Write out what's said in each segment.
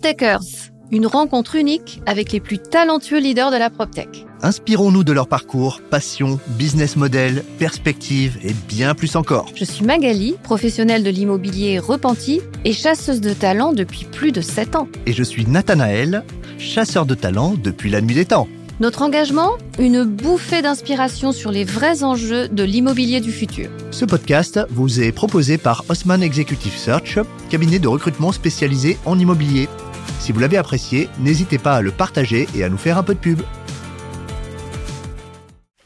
PropTechers, une rencontre unique avec les plus talentueux leaders de la PropTech. Inspirons-nous de leur parcours, passion, business model, perspective et bien plus encore. Je suis Magali, professionnelle de l'immobilier repenti et chasseuse de talent depuis plus de 7 ans. Et je suis Nathanaël, chasseur de talent depuis la nuit des temps. Notre engagement Une bouffée d'inspiration sur les vrais enjeux de l'immobilier du futur. Ce podcast vous est proposé par Osman Executive Search, cabinet de recrutement spécialisé en immobilier. Si vous l'avez apprécié, n'hésitez pas à le partager et à nous faire un peu de pub.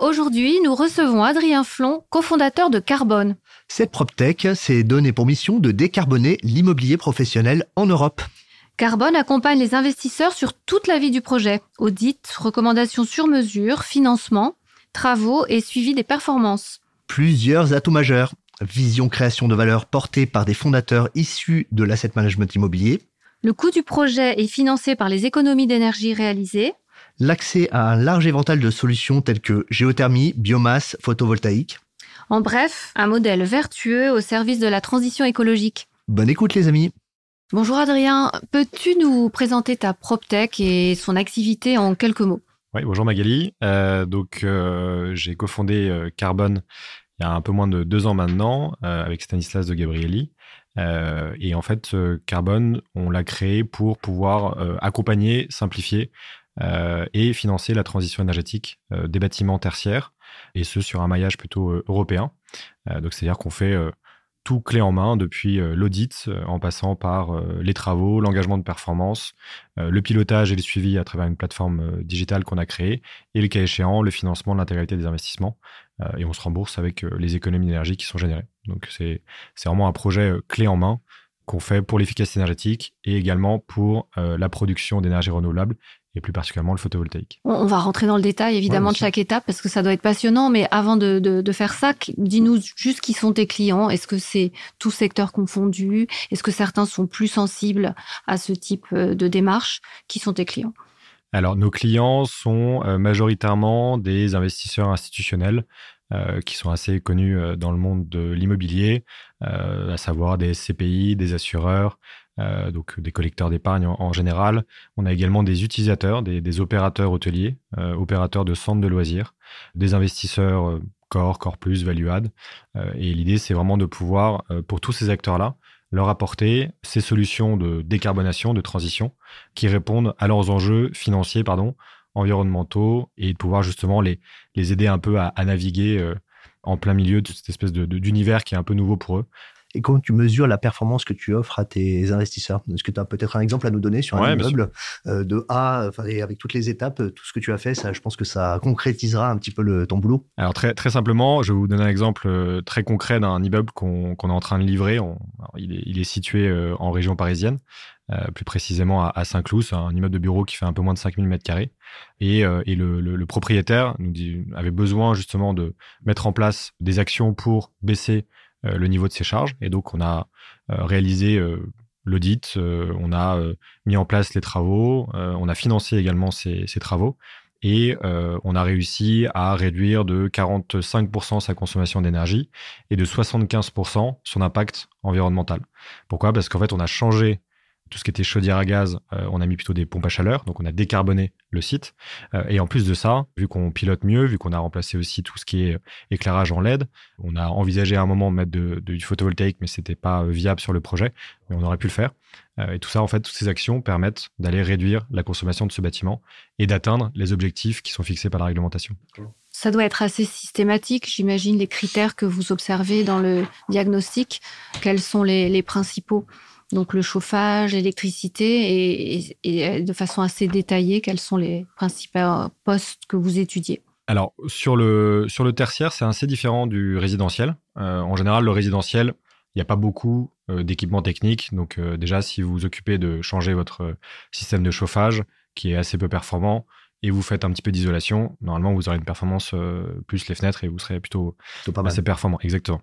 Aujourd'hui, nous recevons Adrien Flon, cofondateur de Carbone. Cette PropTech s'est donné pour mission de décarboner l'immobilier professionnel en Europe. Carbone accompagne les investisseurs sur toute la vie du projet. Audit, recommandations sur mesure, financement, travaux et suivi des performances. Plusieurs atouts majeurs. Vision création de valeur portée par des fondateurs issus de l'asset management immobilier. Le coût du projet est financé par les économies d'énergie réalisées. L'accès à un large éventail de solutions telles que géothermie, biomasse, photovoltaïque. En bref, un modèle vertueux au service de la transition écologique. Bonne écoute les amis. Bonjour Adrien, peux-tu nous présenter ta PropTech et son activité en quelques mots? Oui, bonjour Magali. Euh, donc, euh, j'ai cofondé euh, Carbone il y a un peu moins de deux ans maintenant avec Stanislas de Gabrielli. Et en fait, Carbone, on l'a créé pour pouvoir accompagner, simplifier et financer la transition énergétique des bâtiments tertiaires, et ce sur un maillage plutôt européen. donc, c'est-à-dire qu'on fait tout clé en main depuis euh, l'audit, euh, en passant par euh, les travaux, l'engagement de performance, le pilotage et le suivi à travers une plateforme digitale qu'on a créée, et le cas échéant, le financement de l'intégralité des investissements. et on se rembourse avec les économies d'énergie qui sont générées. Donc c'est vraiment un projet clé en main qu'on fait pour l'efficacité énergétique et également pour la production d'énergie renouvelable et plus particulièrement le photovoltaïque. On va rentrer dans le détail évidemment de chaque étape parce que ça doit être passionnant, mais avant de, de, faire ça, dis-nous juste qui sont tes clients. Est-ce que c'est tout secteur confondu? Est-ce que certains sont plus sensibles à ce type euh, de démarche? Qui sont tes clients? Alors, nos clients sont euh, majoritairement des investisseurs institutionnels euh, qui sont assez connus dans le monde de l'immobilier, à savoir des CPI, des assureurs, euh, donc des collecteurs d'épargne en, général. On a également des utilisateurs, des, opérateurs hôteliers, euh, opérateurs de centres de loisirs, des investisseurs euh, Core, Core Plus, Value Add. et l'idée, c'est vraiment de pouvoir, pour tous ces acteurs-là, leur apporter ces solutions de décarbonation, de transition, qui répondent à leurs enjeux financiers, pardon, environnementaux, et de pouvoir justement les, les aider un peu à, naviguer en plein milieu de cette espèce d'univers qui est un peu nouveau pour eux, et comment tu mesures la performance que tu offres à tes investisseurs? Est-ce que tu as peut-être un exemple à nous donner sur un immeuble euh, de A, et avec toutes les étapes, euh, tout ce que tu as fait, ça, je pense que ça concrétisera un petit peu le, ton boulot? Alors très, très simplement, je vais vous donner un exemple euh, très concret d'un immeuble qu'on est en train de livrer. il, est, situé en région parisienne. Plus précisément à, Saint-Cloud, un immeuble de bureau qui fait un peu moins de 5000 m2. Et, et le, propriétaire nous avait besoin justement de mettre en place des actions pour baisser euh, le niveau de ses charges. Et donc, on a euh, réalisé euh, l'audit, on a mis en place les travaux, on a financé également ces, travaux et on a réussi à réduire de 45% sa consommation d'énergie et de 75% son impact environnemental. Pourquoi? Parce qu'en fait, on a changé tout ce qui était chaudière à gaz, euh, on a mis plutôt des pompes à chaleur, donc on a décarboné le site. Euh, et en plus de ça, vu qu'on pilote mieux, vu qu'on a remplacé aussi tout ce qui est éclairage en LED, on a envisagé à un moment de mettre du photovoltaïque, mais c'était pas euh, viable sur le projet, mais on aurait pu le faire. et tout ça, en fait, toutes ces actions permettent d'aller réduire la consommation de ce bâtiment et d'atteindre les objectifs qui sont fixés par la réglementation. Ça doit être assez systématique, j'imagine, les critères que vous observez dans le diagnostic. Quels sont les principaux? Donc le chauffage, l'électricité, et, de façon assez détaillée, quels sont les principaux postes que vous étudiez? Alors, sur le, sur le tertiaire, c'est assez différent du résidentiel. Euh, en général, le résidentiel, il n'y a pas beaucoup euh, d'équipements techniques. Donc, euh, déjà, si vous vous occupez de changer votre système de chauffage, qui est assez peu performant, et vous faites un petit peu d'isolation, normalement, vous aurez une performance plus les fenêtres et vous serez plutôt, plutôt assez performant. Exactement.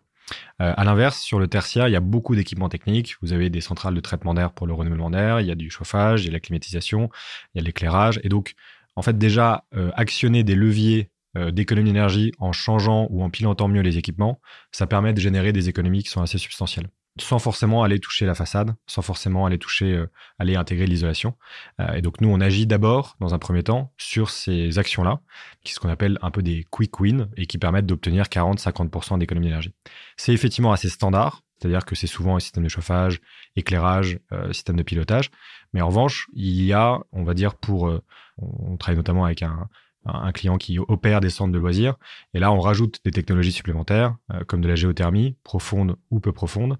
Euh, à l'inverse, sur le tertiaire, il y a beaucoup d'équipements techniques. Vous avez des centrales de traitement d'air pour le renouvellement d'air, il y a du chauffage, il y a la climatisation, il y a l'éclairage. Et donc, en fait, déjà, euh, actionner des leviers euh, d'économie d'énergie en changeant ou en pilotant mieux les équipements, ça permet de générer des économies qui sont assez substantielles. Sans forcément aller toucher la façade, sans forcément aller toucher, euh, aller intégrer l'isolation. Euh, et donc nous, on agit d'abord, dans un premier temps, sur ces actions-là, qui sont ce qu'on appelle un peu des quick wins et qui permettent d'obtenir 40-50% d'économie d'énergie. C'est effectivement assez standard, c'est-à-dire que c'est souvent un système de chauffage, éclairage, euh, système de pilotage. Mais en revanche, il y a, on va dire, pour, on travaille notamment avec un, un client qui opère des centres de loisirs. Et là, on rajoute des technologies supplémentaires, euh, comme de la géothermie, profonde ou peu profonde,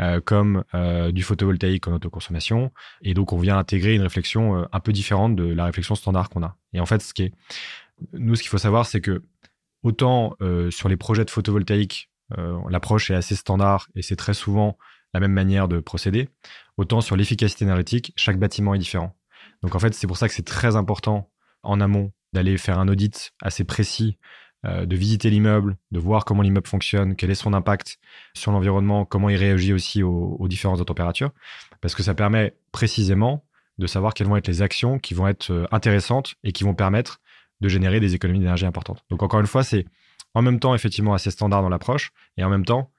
euh, comme euh, du photovoltaïque en autoconsommation. Et donc, on vient intégrer une réflexion un peu différente de la réflexion standard qu'on a. Et en fait, ce qui est, nous, ce qu'il faut savoir, c'est que autant sur les projets de photovoltaïque, l'approche est assez standard et c'est très souvent la même manière de procéder, autant sur l'efficacité énergétique, chaque bâtiment est différent. Donc en fait, c'est pour ça que c'est très important en amont d'aller faire un audit assez précis, euh, de visiter l'immeuble, de voir comment l'immeuble fonctionne, quel est son impact sur l'environnement, comment il réagit aussi aux, différentes températures, parce que ça permet précisément de savoir quelles vont être les actions qui vont être euh, intéressantes et qui vont permettre de générer des économies d'énergie importantes. Donc encore une fois, c'est en même temps effectivement assez standard dans l'approche et en même temps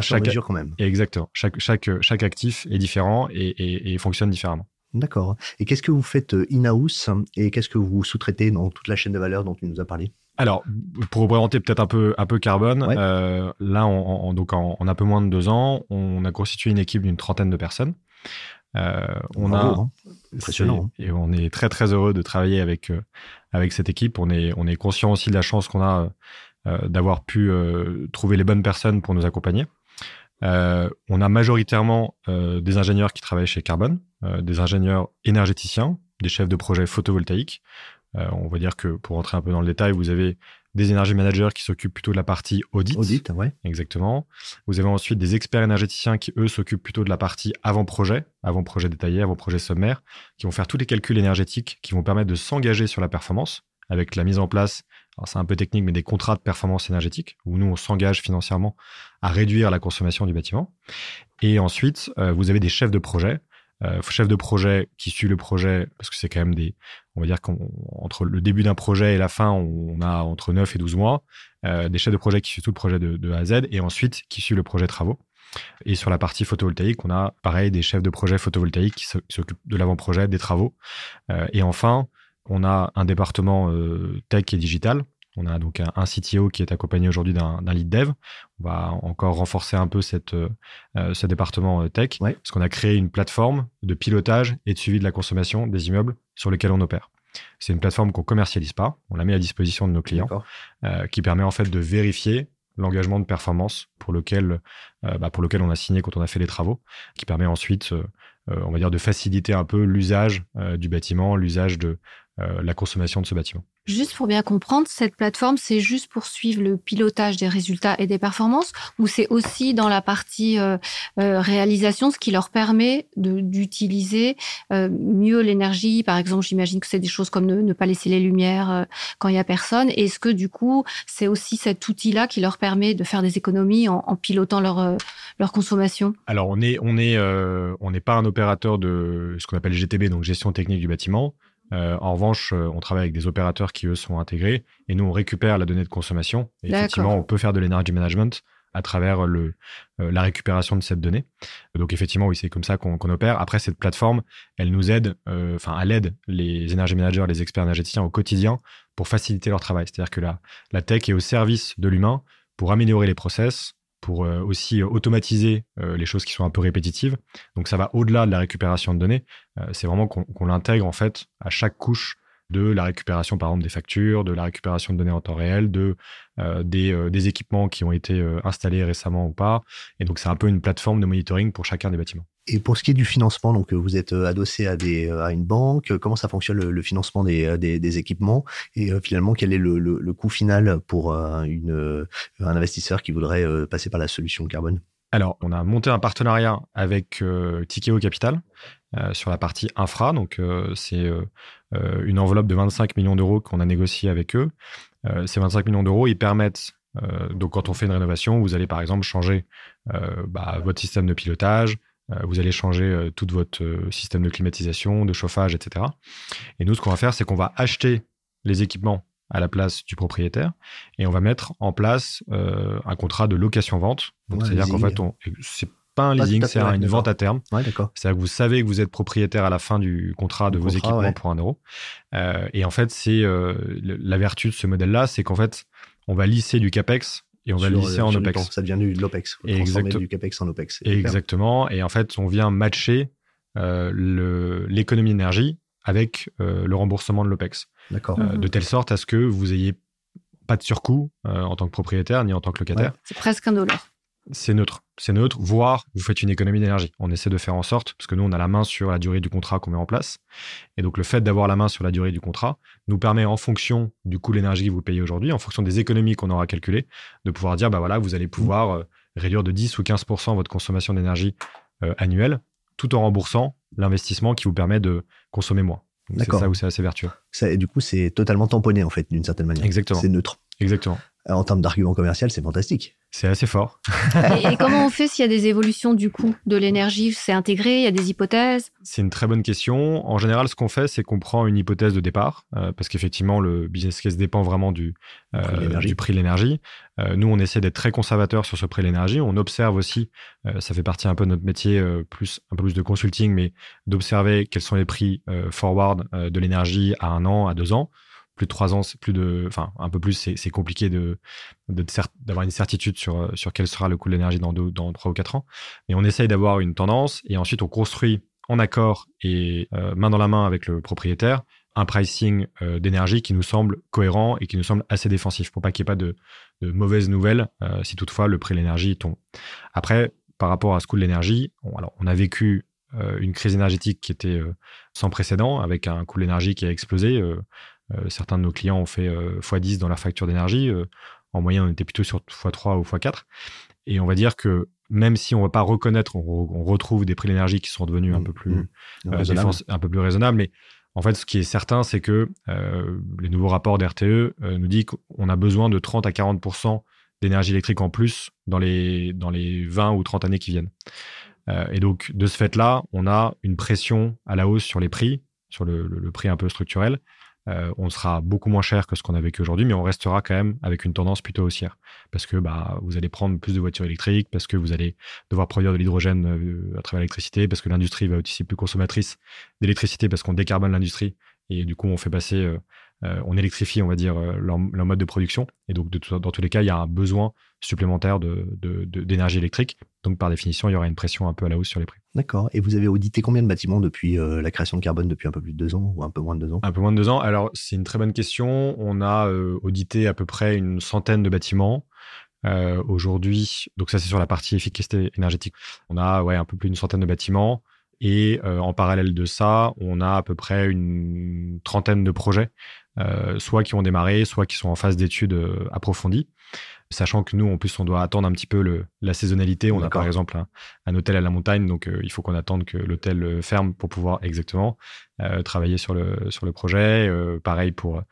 chaque mesure quand même. Exactement. Chaque, chaque, chaque actif est différent et fonctionne différemment. D'accord. Et qu'est-ce que vous faites euh, in-house et qu'est-ce que vous sous-traitez dans toute la chaîne de valeur dont tu nous as parlé? Alors, pour représenter peut-être un peu, un peu carbone, euh, là, on, donc en, un peu moins de deux ans, on a constitué une équipe d'une trentaine de personnes. Euh, on a, hein. impressionnant. Hein. Et on est très très heureux de travailler avec avec cette équipe. On est on est conscient aussi de la chance qu'on a d'avoir pu trouver les bonnes personnes pour nous accompagner. On a majoritairement des ingénieurs qui travaillent chez Carbone, euh, des ingénieurs énergéticiens, des chefs de projet photovoltaïques. Euh, on va dire que pour rentrer un peu dans le détail, vous avez des énergie managers qui s'occupent plutôt de la partie audit. Audit, ouais. Exactement. Vous avez ensuite des experts énergéticiens qui, eux, s'occupent plutôt de la partie avant-projet, avant-projet détaillé, avant-projet sommaire, qui vont faire tous les calculs énergétiques qui vont permettre de s'engager sur la performance avec la mise en place, c'est un peu technique, mais des contrats de performance énergétique, où nous, on s'engage financièrement à réduire la consommation du bâtiment. Et ensuite, euh, vous avez des chefs de projet euh, chef de projet qui suit le projet, parce que c'est quand même des, on va dire qu'entre le début d'un projet et la fin, on a entre 9 et 12 mois, euh, des chefs de projet qui suivent tout le projet de, A à Z, et ensuite qui suivent le projet travaux. Et sur la partie photovoltaïque, on a pareil des chefs de projet photovoltaïque qui s'occupent de l'avant-projet, des travaux. Et enfin, on a un département tech et digital on a donc un, CTO qui est accompagné aujourd'hui d'un lead dev. On va encore renforcer un peu cette, euh, euh, ce département euh, tech, parce qu'on a créé une plateforme de pilotage et de suivi de la consommation des immeubles sur lesquels on opère. C'est une plateforme qu'on commercialise pas, on la met à disposition de nos clients, qui permet en fait de vérifier l'engagement de performance pour lequel, bah, pour lequel on a signé quand on a fait les travaux, qui permet ensuite, on va dire, de faciliter un peu l'usage du bâtiment, l'usage de la consommation de ce bâtiment. Juste pour bien comprendre, cette plateforme, c'est juste pour suivre le pilotage des résultats et des performances, ou c'est aussi dans la partie euh, euh, réalisation, ce qui leur permet d'utiliser euh, mieux l'énergie? Par exemple, j'imagine que c'est des choses comme ne, pas laisser les lumières quand il y a personne. Est-ce que du coup, c'est aussi cet outil-là qui leur permet de faire des économies en, en pilotant leur leur consommation? Alors, on est on est on n'est pas un opérateur de ce qu'on appelle GTB, donc gestion technique du bâtiment. Euh, en revanche, euh, on travaille avec des opérateurs qui, eux, sont intégrés et nous, on récupère la donnée de consommation. Et effectivement, on peut faire de l'energy management à travers le, euh, la récupération de cette donnée. Donc, effectivement, oui, c'est comme ça qu'on opère. Après, cette plateforme, elle nous aide, enfin, elle aide les énergie managers, les experts énergéticiens au quotidien pour faciliter leur travail. C'est-à-dire que la, la tech est au service de l'humain pour améliorer les process, pour euh, aussi euh, automatiser euh, les choses qui sont un peu répétitives. Donc ça va au-delà de la récupération de données. c'est vraiment qu'on l'intègre en fait à chaque couche de la récupération par exemple des factures, de la récupération de données en temps réel, de des, des, équipements qui ont été installés récemment ou pas. Et donc c'est un peu une plateforme de monitoring pour chacun des bâtiments. Et pour ce qui est du financement, donc vous êtes euh, adossé à, des, euh, à une banque, comment ça fonctionne le, financement des, euh, des, des, équipements? Et finalement quel est le, le, coût final pour une, un investisseur qui voudrait passer par la solution carbone? Alors, on a monté un partenariat avec euh, Tikeo Capital sur la partie infra. Donc, c'est une enveloppe de 25 millions d'euros qu'on a négocié avec eux. ces 25 millions d'euros, ils permettent donc quand on fait une rénovation, vous allez par exemple changer bah, votre système de pilotage, euh, vous allez changer euh, tout votre euh, système de climatisation, de chauffage, etc. Et nous, ce qu'on va faire, c'est qu'on va acheter les équipements à la place du propriétaire et on va mettre en place un contrat de location-vente. Donc, c'est-à-dire qu'en fait, pas un leasing, c'est un- une vente à terme. Ouais, d'accord. C'est-à-dire que vous savez que vous êtes propriétaire à la fin du contrat de vos contrat, équipements ouais. pour un euro. Euh, et en fait, c'est euh, la vertu de ce modèle-là, c'est qu'en fait, on va lisser du capex et on va le Sur, lisser euh, en OPEX. Ça devient du, de l'OPEX. Exact- du CAPEX en OPEX. Exactement. Et en fait, on vient matcher euh, l'économie d'énergie avec euh, le remboursement de l'OPEX. D'accord. Euh, Mhm. de telle sorte à ce que vous ayez pas de surcoût euh, en tant que propriétaire ni en tant que locataire. C'est presque un dollar. C'est neutre. C'est neutre, voire vous faites une économie d'énergie. On essaie de faire en sorte, parce que nous, on a la main sur la durée du contrat qu'on met en place. Et donc, le fait d'avoir la main sur la durée du contrat nous permet, en fonction du coût de l'énergie que vous payez aujourd'hui, en fonction des économies qu'on aura calculées, de pouvoir dire, bah voilà, vous allez pouvoir euh, réduire de 10 ou 15% votre consommation d'énergie euh, annuelle, tout en remboursant l'investissement qui vous permet de consommer moins. C'est ça où c'est assez vertueux. Ça- et du coup, c'est totalement tamponné, en fait, d'une certaine manière. Exactement. C'est neutre. Exactement. En termes d'argument commercial, c'est fantastique. C'est assez fort. et, et comment on fait s'il y a des évolutions du coût de l'énergie? C'est intégré Il y a des hypothèses? C'est une très bonne question. En général, ce qu'on fait, c'est qu'on prend une hypothèse de départ, euh, parce qu'effectivement, le business case dépend vraiment du, euh, prix de l'énergie. du prix de l'énergie. Euh, nous, on essaie d'être très conservateur sur ce prix de l'énergie. On observe aussi, euh, ça fait partie un peu de notre métier, euh, plus un peu plus de consulting, mais d'observer quels sont les prix euh, forward euh, de l'énergie à un an, à deux ans. Plus de trois ans, plus de, enfin un peu plus, c'est compliqué de d'avoir une certitude sur euh, sur quel sera le coût de l'énergie dans deux, dans trois ou quatre ans. Et on essaye d'avoir une tendance et ensuite on construit en accord et euh, main dans la main avec le propriétaire un pricing euh, d'énergie qui nous semble cohérent et qui nous semble assez défensif pour pas qu'il n'y ait pas de, mauvaises nouvelles si toutefois le prix de l'énergie tombe. Après, par rapport à ce coût de l'énergie, on, a vécu une crise énergétique qui était sans précédent avec un coût de l'énergie qui a explosé. Euh, certains de nos clients ont fait euh, x10 dans leur facture d'énergie. Euh, en moyenne, on était plutôt sur x3 ou x4. Et on va dire que même si on ne va pas reconnaître, on, re- on retrouve des prix de l'énergie qui sont devenus un Mmh, peu plus mmh. euh, défense- un peu plus raisonnable. Mais en fait, ce qui est certain, c'est que euh, les nouveaux rapports d'RTE euh, nous disent qu'on a besoin de 30 à 40% d'énergie électrique en plus dans les, dans les 20 ou 30 années qui viennent. Et donc, de ce fait-là, on a une pression à la hausse sur les prix, sur le, le- le prix un peu structurel. Euh, on sera beaucoup moins cher que ce qu'on a vécu aujourd'hui, mais on restera quand même avec une tendance plutôt haussière. Parce que bah, vous allez prendre plus de voitures électriques, parce que vous allez devoir produire de l'hydrogène euh, à travers l'électricité, parce que l'industrie va être aussi plus consommatrice d'électricité, parce qu'on décarbone l'industrie. Et du coup, on fait passer, euh, on électrifie, on va dire, leur, mode de production. Et donc, dans tous les cas, il y a un besoin supplémentaire d'énergie électrique. Donc, par définition, il y aura une pression un peu à la hausse sur les prix. D'accord. Et vous avez audité combien de bâtiments depuis euh, la création de carbone depuis un peu plus de deux ans ou un peu moins de deux ans? Un peu moins de deux ans. Alors, c'est une très bonne question. On a euh, audité à peu près une centaine de bâtiments. Euh, Aujourd'hui, donc ça, c'est sur la partie efficacité énergétique. On a ouais, un peu plus d'une centaine de bâtiments. Et en parallèle de ça, on a à peu près une trentaine de projets, soit qui ont démarré, soit qui sont en phase d'études approfondies. Sachant que nous, en plus, on doit attendre un petit peu le, la saisonnalité. On a par exemple un, un hôtel à la montagne, donc euh, il faut qu'on attende que l'hôtel euh, ferme pour pouvoir exactement euh, travailler sur le, sur le projet. Euh, pareil pour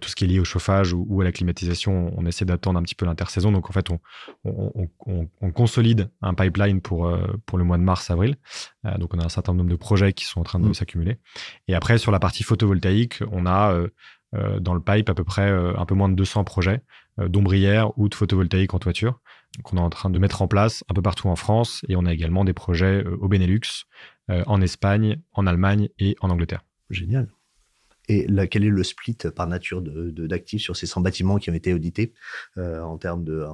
tout ce qui est lié au chauffage ou, ou à la climatisation, on essaie d'attendre un petit peu l'intersaison. Donc en fait, on, on, on- on- on consolide un pipeline pour, pour le mois de mars-avril. Donc on a un certain nombre de projets qui sont en train de Mm. s'accumuler. Et après, sur la partie photovoltaïque, on a dans le pipe à peu près un peu moins de 200 projets d'ombrières ou de photovoltaïque en toiture qu'on est en train de mettre en place un peu partout en France. Et on a également des projets euh, au Benelux, euh, en Espagne, en Allemagne et en Angleterre. Génial. Et là, quel est le split par nature de- de- d'actifs sur ces 100 bâtiments qui ont été audités euh, en termes de euh,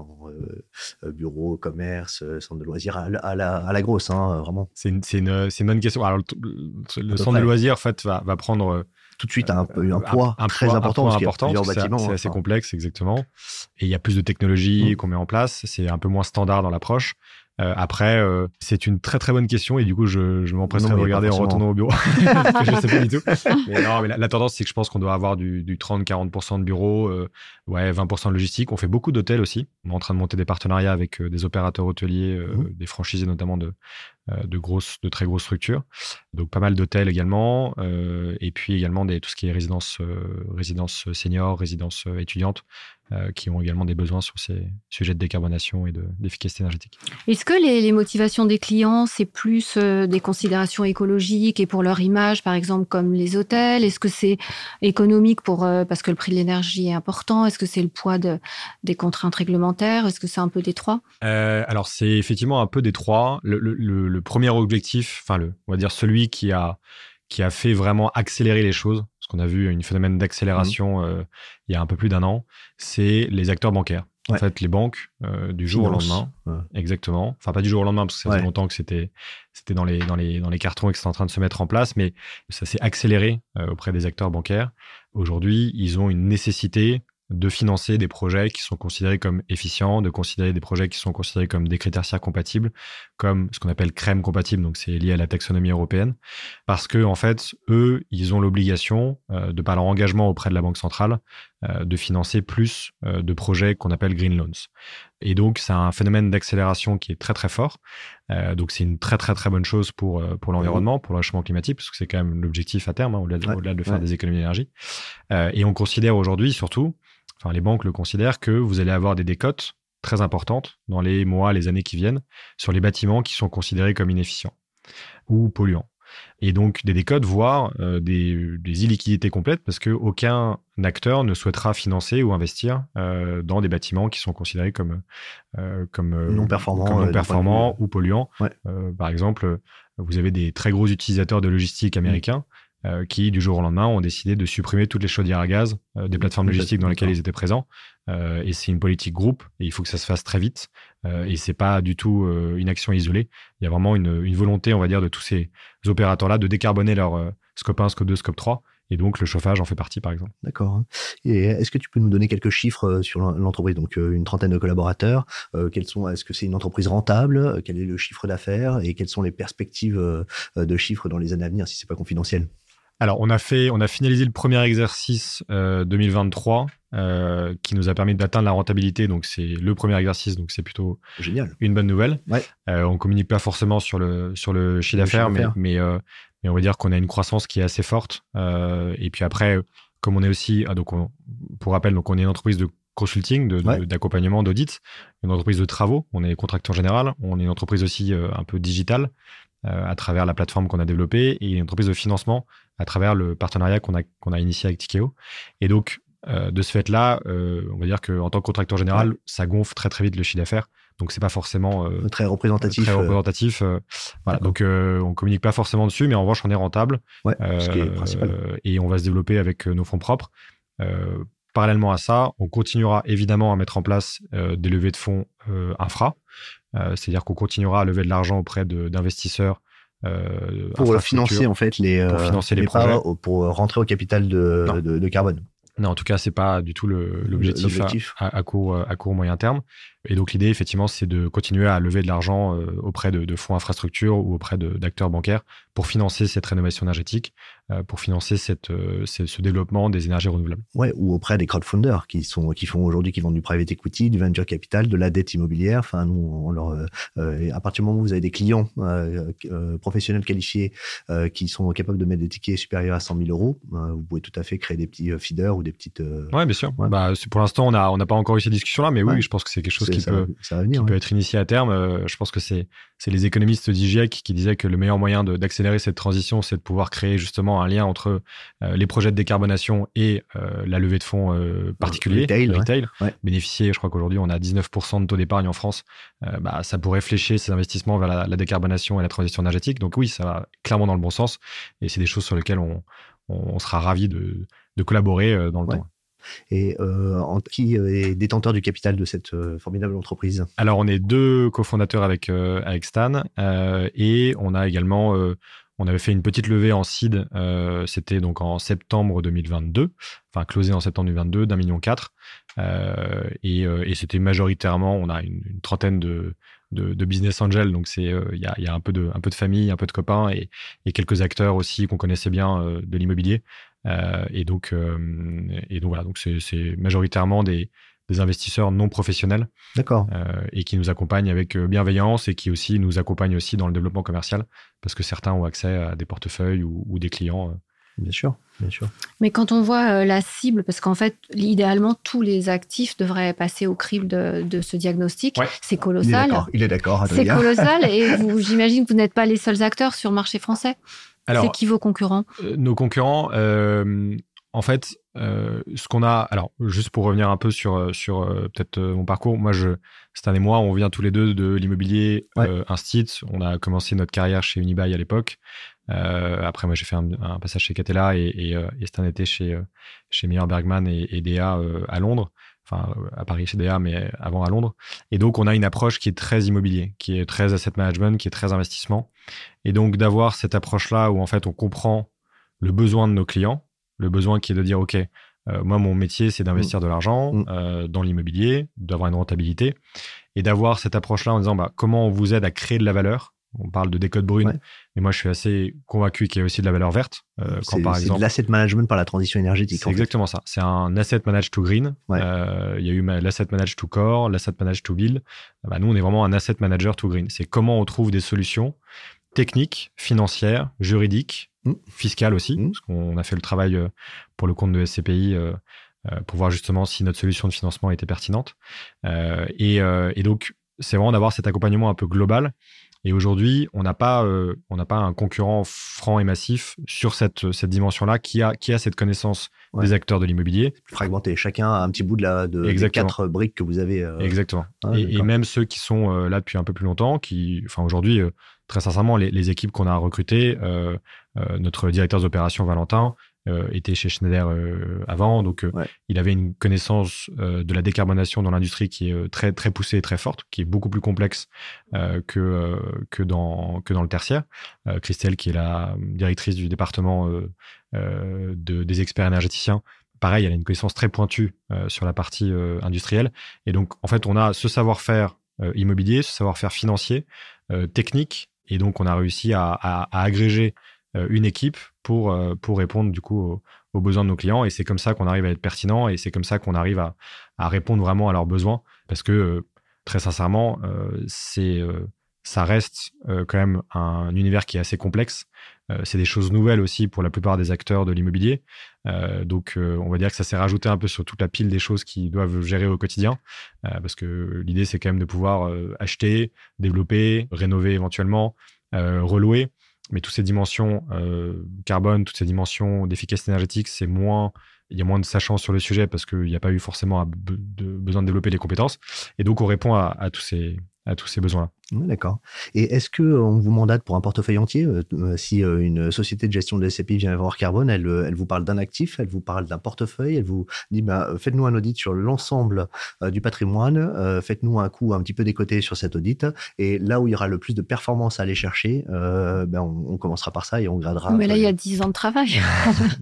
euh, bureaux, commerce, euh, centre de loisirs à, la- à la, à la grosse, hein, vraiment? C'est une, une, une bonne question. Alors, le, centre près. de loisirs, en fait, va, va prendre euh, tout de suite un, peu- un un- poids un très poids- important poids parce qu'il y a important, plusieurs parce que c'est- assez complexe, exactement. Et il y a plus de technologies Mm. qu'on met en place. C'est un peu moins standard dans l'approche. Euh, après, euh, c'est une très très bonne question et du coup, je, je m'empresserai de regarder en retournant au bureau parce que je sais pas du tout. Mais non, mais la, la tendance, c'est que je pense qu'on doit avoir du, du 30-40% de bureaux, euh, ouais, 20% de logistique. On fait beaucoup d'hôtels aussi. On est en train de monter des partenariats avec euh, des opérateurs hôteliers, euh, Mhm. des franchisés notamment de, de grosses, de très grosses structures. Donc pas mal d'hôtels également, et puis également des, tout ce qui est résidence, résidence senior, résidence étudiante, euh, qui ont également des besoins sur ces sujets de décarbonation et d'efficacité énergétique. Est-ce que les, motivations des clients, c'est plus euh, des considérations écologiques et pour leur image, par exemple, comme les hôtels? Est-ce que c'est économique pour, euh, parce que le prix de l'énergie est important? Est-ce que c'est le poids de, des contraintes réglementaires? Est-ce que c'est un peu des trois? Alors, c'est effectivement un peu des trois. Le, le premier objectif, enfin, le, on va dire celui qui a, qui a fait vraiment accélérer les choses, qu'on a vu un phénomène d'accélération mmh. euh, il y a un peu plus d'un an, c'est les acteurs bancaires. En fait, les banques, euh, du jour au lendemain, exactement. Enfin, pas du jour au lendemain, parce que ça fait longtemps que c'était c'était dans les, dans, les, dans les cartons et que c'était en train de se mettre en place, mais ça s'est accéléré euh, auprès des acteurs bancaires. Aujourd'hui, ils ont une nécessité de financer des projets qui sont considérés comme efficients, de considérer des projets qui sont considérés comme des critères compatibles, comme ce qu'on appelle crème compatible, donc c'est lié à la taxonomie européenne, parce que en fait, eux, ils ont l'obligation, euh, de par leur engagement auprès de la Banque centrale, euh, de financer plus euh, de projets qu'on appelle green loans. Et donc, c'est un phénomène d'accélération qui est très très fort. donc, c'est une très très très bonne chose pour pour l'environnement, pour le réchauffement climatique, parce que c'est quand même l'objectif à terme, hein, au-delà de, faire des économies d'énergie. et on considère aujourd'hui surtout enfin les banques le considèrent, que vous allez avoir des décotes très importantes dans les mois, les années qui viennent sur les bâtiments qui sont considérés comme inefficients ou polluants. Et donc des décotes, voire euh, des, illiquidités complètes, parce qu'aucun acteur ne souhaitera financer ou investir euh, dans des bâtiments qui sont considérés comme, euh, comme non performants, non performants ou polluants. par exemple, vous avez des très gros utilisateurs de logistique américains euh, qui, du jour au lendemain, ont décidé de supprimer toutes les chaudières à gaz euh, des plateformes logistiques dans lesquelles ils étaient présents. Euh, et c'est une politique groupe, et il faut que ça se fasse très vite. et c'est pas du tout une action isolée. Il y a vraiment une, une, volonté, on va dire, de tous ces opérateurs-là de décarboner leur scope 1, scope 2, scope 3. Et donc, le chauffage en fait partie, par exemple. D'accord. Et est-ce que tu peux nous donner quelques chiffres sur l'entreprise? Donc, une trentaine de collaborateurs. quels sont Est-ce que c'est une entreprise rentable? Quel est le chiffre d'affaires? Et quelles sont les perspectives de chiffres dans les années à venir, si c'est pas confidentiel? Alors, on a fait, on a finalisé le premier exercice 2023 euh, euh, qui nous a permis d'atteindre la rentabilité. Donc, c'est le premier exercice, donc c'est plutôt génial, une bonne nouvelle. Ouais. Euh, on communique pas forcément sur le sur le chiffre d'affaires, mais mais, mais on va dire qu'on a une croissance qui est assez forte. et puis après, comme on est aussi, ah, donc pour rappel, donc on est une entreprise de consulting, d'accompagnement, d'audit, une entreprise de travaux. On est contracteur général. On est une entreprise aussi un peu digitale. À travers la plateforme qu'on a développée et une entreprise de financement à travers le partenariat qu'on a, qu'on a initié avec Tikeo. Et donc, euh, de ce fait-là, euh, on va dire qu'en tant que contracteur général, ça gonfle très très vite le chiffre d'affaires. Donc c'est pas forcément euh, très représentatif. Très représentatif. voilà. Donc on communique pas forcément dessus, mais en revanche on est rentable. Ouais, ce qui est principal. et on va se développer avec nos fonds propres. parallèlement à ça, on continuera évidemment à mettre en place des levées de fonds infra. C'est-à-dire qu'on continuera à lever de l'argent auprès d'investisseurs euh, pour financer en fait les, pour euh, financer les, projets. pour rentrer au capital de, de, carbone. Non, en tout cas, c'est pas du tout l'objectif à, à, court, à court moyen terme. Et donc l'idée, effectivement, c'est de continuer à lever de l'argent euh, auprès de, de, fonds infrastructures ou auprès d'acteurs bancaires pour financer cette rénovation énergétique, euh, pour financer cette, euh, ce développement des énergies renouvelables. Ouais, ou auprès des crowdfunders qui sont qui font aujourd'hui qui vendent du private equity, du venture capital, de la dette immobilière. Enfin, nous, on leur, à partir du moment où vous avez des clients professionnels qualifiés qui sont capables de mettre des tickets supérieurs à 100 000 euros, vous pouvez tout à fait créer des petits feeders ou des petites. Ouais, bien sûr. Bah, pour l'instant, on n'a on n'a pas encore eu ces discussions-là, mais oui, je pense que c'est quelque chose qui, peut, peut, être initié à terme. Euh, je pense que c'est les économistes d'IGIEC qui disaient que le meilleur moyen d'accélérer cette transition, c'est de pouvoir créer justement un lien entre euh, les projets de décarbonation et euh, la levée de fonds particuliers, retail. retail. Bénéficier, je crois qu'aujourd'hui on a 19% de taux d'épargne en France. bah, ça pourrait flécher ces investissements vers la, décarbonation et la transition énergétique. Donc oui, ça va clairement dans le bon sens. Et c'est des choses sur lesquelles on, on, sera ravi de, de collaborer dans le temps et euh, qui est détenteur du capital de cette euh, formidable entreprise Alors, on est deux cofondateurs avec, euh, avec Stan et on a également on avait fait une petite levée en seed, c'était donc en septembre 2022, enfin closé en septembre 2022 d'un million quatre. et, c'était majoritairement, on a une, trentaine de, de, business angels, donc c'est il y, a, y, a, un peu de un peu de famille, un peu de copains et, et quelques acteurs aussi qu'on connaissait bien de l'immobilier. Euh, et donc, euh, et donc voilà, donc c'est majoritairement des des investisseurs non professionnels. D'accord. et qui nous accompagnent avec bienveillance et qui aussi nous accompagnent aussi dans le développement commercial parce que certains ont accès à des portefeuilles ou, des clients. Bien sûr, bien sûr. Mais quand on voit la cible, parce qu'en fait, idéalement, tous les actifs devraient passer au crible de, ce diagnostic, c'est colossal. Il est d'accord, C'est colossal et j'imagine que vous n'êtes pas les seuls acteurs sur le marché français. C'est qui vos concurrents? Nos concurrents, en fait, euh, ce qu'on a, alors juste pour revenir un peu sur euh, sur euh, peut-être mon parcours, moi je Stan et moi, on vient tous les deux de l'immobilier ouais. Instit. On a commencé notre carrière chez Unibail à l'époque. après, moi j'ai fait un, passage chez Catella et, et, Stan était chez chez Meyer Bergman et, et DA à Londres. Enfin, à Paris chez DA, mais avant à Londres. Et donc, on a une approche qui est très immobilier, qui est très asset management, qui est très investissement. Et donc, d'avoir cette approche-là où en fait on comprend le besoin de nos clients, le besoin qui est de dire, OK, euh, moi, mon métier, c'est d'investir mm. de l'argent mm. euh, dans l'immobilier, d'avoir une rentabilité, et d'avoir cette approche-là en disant, bah, comment on vous aide à créer de la valeur on parle de décode brune, mais moi je suis assez convaincu qu'il y a aussi de la valeur verte. Euh, c'est de l'asset management par la transition énergétique. C'est exactement ça. C'est un asset manage to green. Euh, il y a eu l'asset manage to core, l'asset manage to build. Bah, nous, on est vraiment un asset manager to green. C'est comment on trouve des solutions techniques, financières, juridiques, mm. fiscales aussi, mm. parce qu'on a fait le travail euh, pour le compte de SCPI euh, euh, pour voir justement si notre solution de financement était pertinente. Et, et, donc, c'est vraiment d'avoir cet accompagnement un peu global. Et aujourd'hui, on n'a pas, on n'a pas un concurrent franc et massif sur cette, cette dimension-là qui a, qui a cette connaissance des acteurs de l'immobilier. Fragmenté. Chacun a un petit bout de la de, des quatre briques que vous avez. Exactement. Ah, et, et, même ceux qui sont là depuis un peu plus longtemps, qui, enfin aujourd'hui, très sincèrement, les, équipes qu'on a recrutées, euh, euh, notre directeur d'opération Valentin euh, était chez Schneider avant, donc il avait une connaissance de la décarbonation dans l'industrie qui est très très poussée et très forte, qui est beaucoup plus complexe que que dans que dans le tertiaire. Christelle, qui est la directrice du département de, des experts énergéticiens, pareil, elle a une connaissance très pointue sur la partie industrielle. Et donc, en fait, on a ce savoir-faire immobilier, ce savoir-faire financier, technique et donc, on a réussi à, agréger euh, une équipe pour, euh, pour répondre du coup aux, besoins de nos clients. Et c'est comme ça qu'on arrive à être pertinent et c'est comme ça qu'on arrive à, répondre vraiment à leurs besoins. Parce que, euh, très sincèrement, ça reste quand même un univers qui est assez complexe. c'est des choses nouvelles aussi pour la plupart des acteurs de l'immobilier. donc, on va dire que ça s'est rajouté un peu sur toute la pile des choses qu'ils doivent gérer au quotidien. parce que l'idée, c'est quand même de pouvoir acheter, développer, rénover éventuellement, relouer. Mais toutes ces dimensions carbone, toutes ces dimensions d'efficacité énergétique, c'est moins il y a moins de sachant sur le sujet parce qu'il n'y a pas eu forcément besoin de développer les compétences. Et donc, on répond à tous ces, à tous ces besoins-là. D'accord. Et est-ce que on vous mandate pour un portefeuille entier euh, euh, Si euh, une société de gestion de SCPI vient voir Carbone, elle, elle vous parle d'un actif, elle vous parle d'un portefeuille, elle vous dit bah, faites-nous un audit sur l'ensemble du patrimoine, faites-nous un coup un petit peu décoté sur cet audit, et là où il y aura le plus de performance à aller chercher, ben on, commencera par ça et on gradera. Mais là, il y a 10 ans de travail.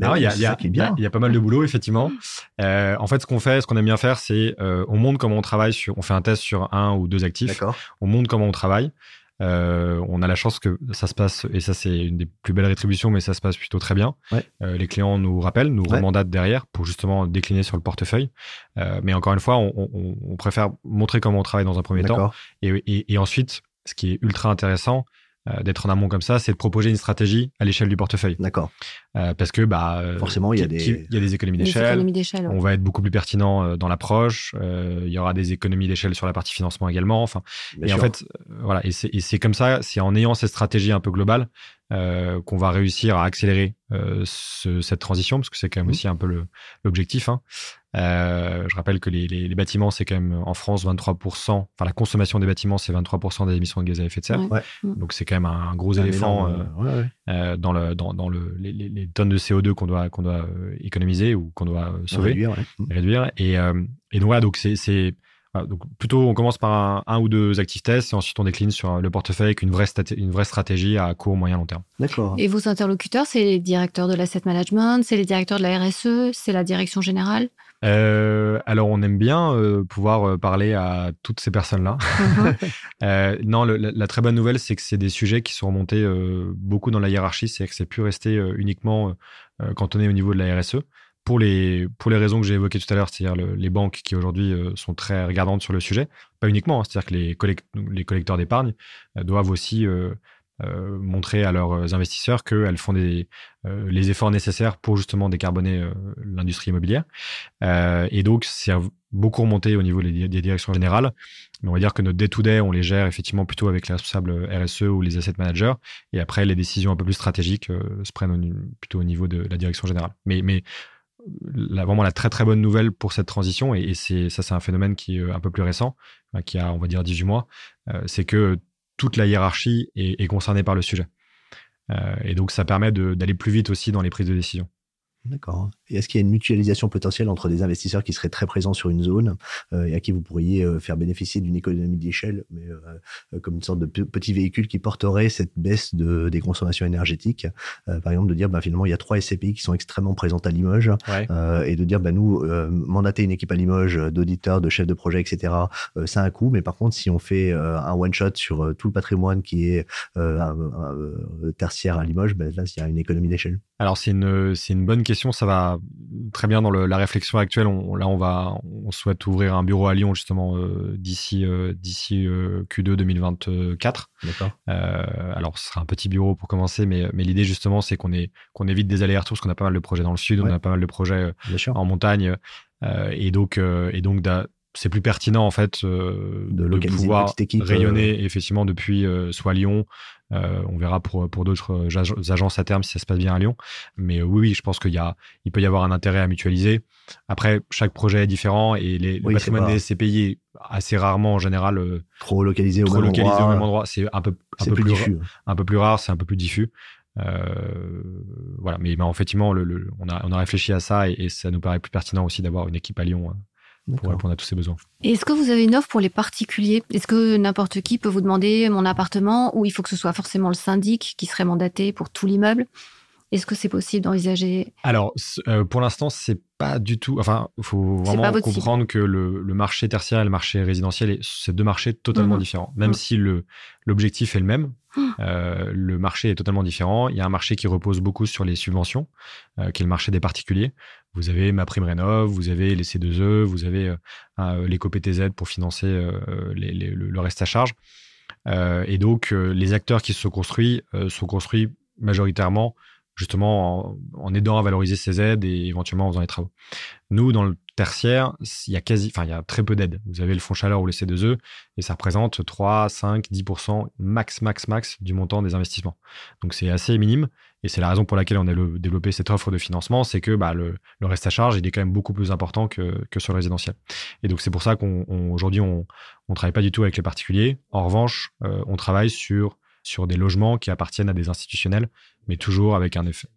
il y, y, a pas mal de boulot, effectivement. en fait, ce qu'on fait, ce qu'on aime bien faire, c'est on montre comment on travaille sur, on fait un test sur un ou deux actifs. On montre comment on travail. Euh, on a la chance que ça se passe, et ça c'est une des plus belles rétributions, mais ça se passe plutôt très bien. Euh, les clients nous rappellent, nous remandatent derrière pour justement décliner sur le portefeuille. Euh, mais encore une fois, on, préfère montrer comment on travaille dans un premier temps. et, ensuite, ce qui est ultra intéressant, d'être en amont comme ça, c'est de proposer une stratégie à l'échelle du portefeuille. D'accord. Euh, parce que bah euh, forcément il y a des il y a des économies d'échelle. On va être beaucoup plus pertinent dans l'approche. il y aura des économies d'échelle sur la partie financement également. Enfin, et en fait voilà et c'est comme ça, c'est en ayant cette stratégie un peu globale qu'on va réussir à accélérer cette transition parce que c'est quand même mmh. aussi un peu l'objectif. Hein. Euh, je rappelle que les, les, bâtiments, c'est quand même en France 23%, enfin la consommation des bâtiments, c'est 23% des émissions de gaz à effet de serre. Donc c'est quand même un, gros éléphant euh, euh, dans, le, dans, dans le, les, les, tonnes de CO2 qu'on doit, qu'on doit économiser ou qu'on doit sauver, réduire. réduire. Et, et donc voilà, donc c'est donc plutôt, on commence par un, ou deux actifs tests et ensuite on décline sur le portefeuille avec une vraie, une vraie stratégie à court, moyen, long terme. D'accord. Et vos interlocuteurs, c'est les directeurs de l'asset management, c'est les directeurs de la RSE, c'est la direction générale? Euh, alors, on aime bien euh, pouvoir euh, parler à toutes ces personnes-là. Mhm. non, la, très bonne nouvelle, c'est que c'est des sujets qui sont remontés beaucoup dans la hiérarchie, c'est que c'est plus resté uniquement cantonné au niveau de la RSE pour les, pour les raisons que j'ai évoquées tout à l'heure, c'est-à-dire les banques qui aujourd'hui sont très regardantes sur le sujet, pas uniquement, hein, c'est-à-dire que les, collecteurs d'épargne doivent aussi euh, montrer à leurs investisseurs qu'elles font euh, les efforts nécessaires pour justement décarboner euh, l'industrie immobilière. et donc, c'est beaucoup remonté au niveau des, directions générales. On va dire que notre day-to-day, on les gère effectivement plutôt avec les responsables RSE ou les asset managers. Et après, les décisions un peu plus stratégiques se prennent plutôt au niveau de la direction générale. Mais la, vraiment la très très bonne nouvelle pour cette transition, et, c'est ça c'est un phénomène qui est un peu plus récent, qui a on va dire 18 mois, c'est que toute la hiérarchie est, concernée par le sujet. Euh, et donc, ça permet d'aller plus vite aussi dans les prises de décision. D'accord. Et est-ce qu'il y a une mutualisation potentielle entre des investisseurs qui seraient très présents sur une zone euh, et à qui vous pourriez euh, faire bénéficier d'une économie d'échelle, mais euh, comme une sorte de petit véhicule qui porterait cette baisse de, des consommations énergétiques Par exemple, de dire bah, finalement, il y a trois SCPI qui sont extrêmement présentes à Limoges et de dire bah, nous, mandater une équipe à Limoges d'auditeurs, de chefs de projet, etc., ça a un coût, mais par contre, si on fait un one-shot sur tout le patrimoine qui est tertiaire à Limoges, bah, là, il y a une économie d'échelle. Alors, c'est une, une bonne question. Ça va très bien dans la réflexion actuelle. On, là, on va, on souhaite ouvrir un bureau à Lyon justement euh, d'ici euh, d'ici euh, Q2 2024. D'accord. alors, ce sera un petit bureau pour commencer, mais, mais l'idée justement, c'est qu'on qu'on évite des allers-retours parce qu'on a pas mal de projets dans le sud, on a pas mal de projets en montagne, et donc et donc c'est plus pertinent en fait de, de pouvoir rayonner effectivement depuis soit Lyon, euh, on verra pour, pour d'autres euh, agences à terme si ça se passe bien à Lyon. Mais euh, oui, oui, je pense qu'il y a, il peut y avoir un intérêt à mutualiser. Après, chaque projet est différent et les, le patrimoine des SCPI est assez rarement en général trop localisé, au, même localisé endroit. au même endroit. C'est un peu, un peu plus, diffus. un peu plus rare, c'est un peu plus diffus. voilà, mais, mais effectivement, le, on, a, on a réfléchi à ça et, et, ça nous paraît plus pertinent aussi d'avoir une équipe à Lyon pour répondre à tous ces besoins. Est-ce que vous avez une offre pour les particuliers? Est-ce que n'importe qui peut vous demander mon appartement ou il faut que ce soit forcément le syndic qui serait mandaté pour tout l'immeuble? Est-ce que c'est possible d'envisager? Alors, euh, pour l'instant, c'est pas du tout. Enfin, il faut vraiment comprendre que le, marché tertiaire et le marché résidentiel, c'est deux marchés totalement mhm. différents. Même mhm. si le l'objectif est le même. Euh, le marché est totalement différent. Il y a un marché qui repose beaucoup sur les subventions, euh, qui est le marché des particuliers. Vous avez ma prime rénov, vous avez les C2E, vous avez euh, l'éco-PTZ pour financer le, reste à charge. et donc, les acteurs qui se construits sont construits majoritairement justement en, aidant à valoriser ces aides et éventuellement en faisant les travaux. Nous, dans le tertiaire, il y a quasi, enfin, très peu d'aides. Vous avez le fonds chaleur ou le C2E et ça représente 3, 5, 10% max, max, max du montant des investissements. Donc c'est assez minime et c'est la raison pour laquelle on a développé cette offre de financement, c'est que bah, le, reste à charge, il est quand même beaucoup plus important que, que sur le résidentiel. Et donc c'est pour ça qu'aujourd'hui, on ne travaille pas du tout avec les particuliers. En revanche, euh, on travaille sur sur des logements qui appartiennent à des institutionnels, mais toujours avec un effet.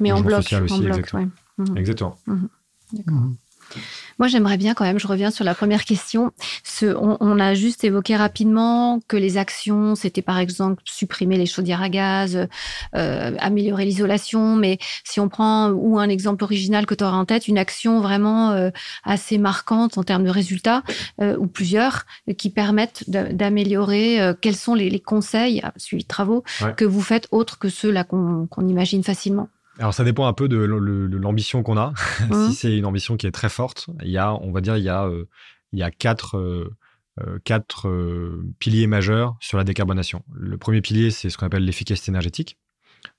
Mais en bloc, social aussi, exactement. Mhm. Exactement. Mhm. D'accord. Mhm. Moi, j'aimerais bien quand même, je reviens sur la première question. Ce, on, a juste évoqué rapidement que les actions, c'était par exemple supprimer les chaudières à gaz, euh, améliorer l'isolation. Mais si on prend ou un exemple original que tu auras en tête, une action vraiment euh, assez marquante en termes de résultats, euh, ou plusieurs, qui permettent d'améliorer, quels sont les, conseils, suivi de travaux, que vous faites autres que ceux là qu'on imagine facilement alors ça dépend un peu de l'ambition qu'on a. si c'est une ambition qui est très forte, il y a, on va dire, il y a, euh, il y a quatre, euh, euh, quatre piliers majeurs sur la décarbonation. Le premier pilier, c'est ce qu'on appelle l'efficacité énergétique.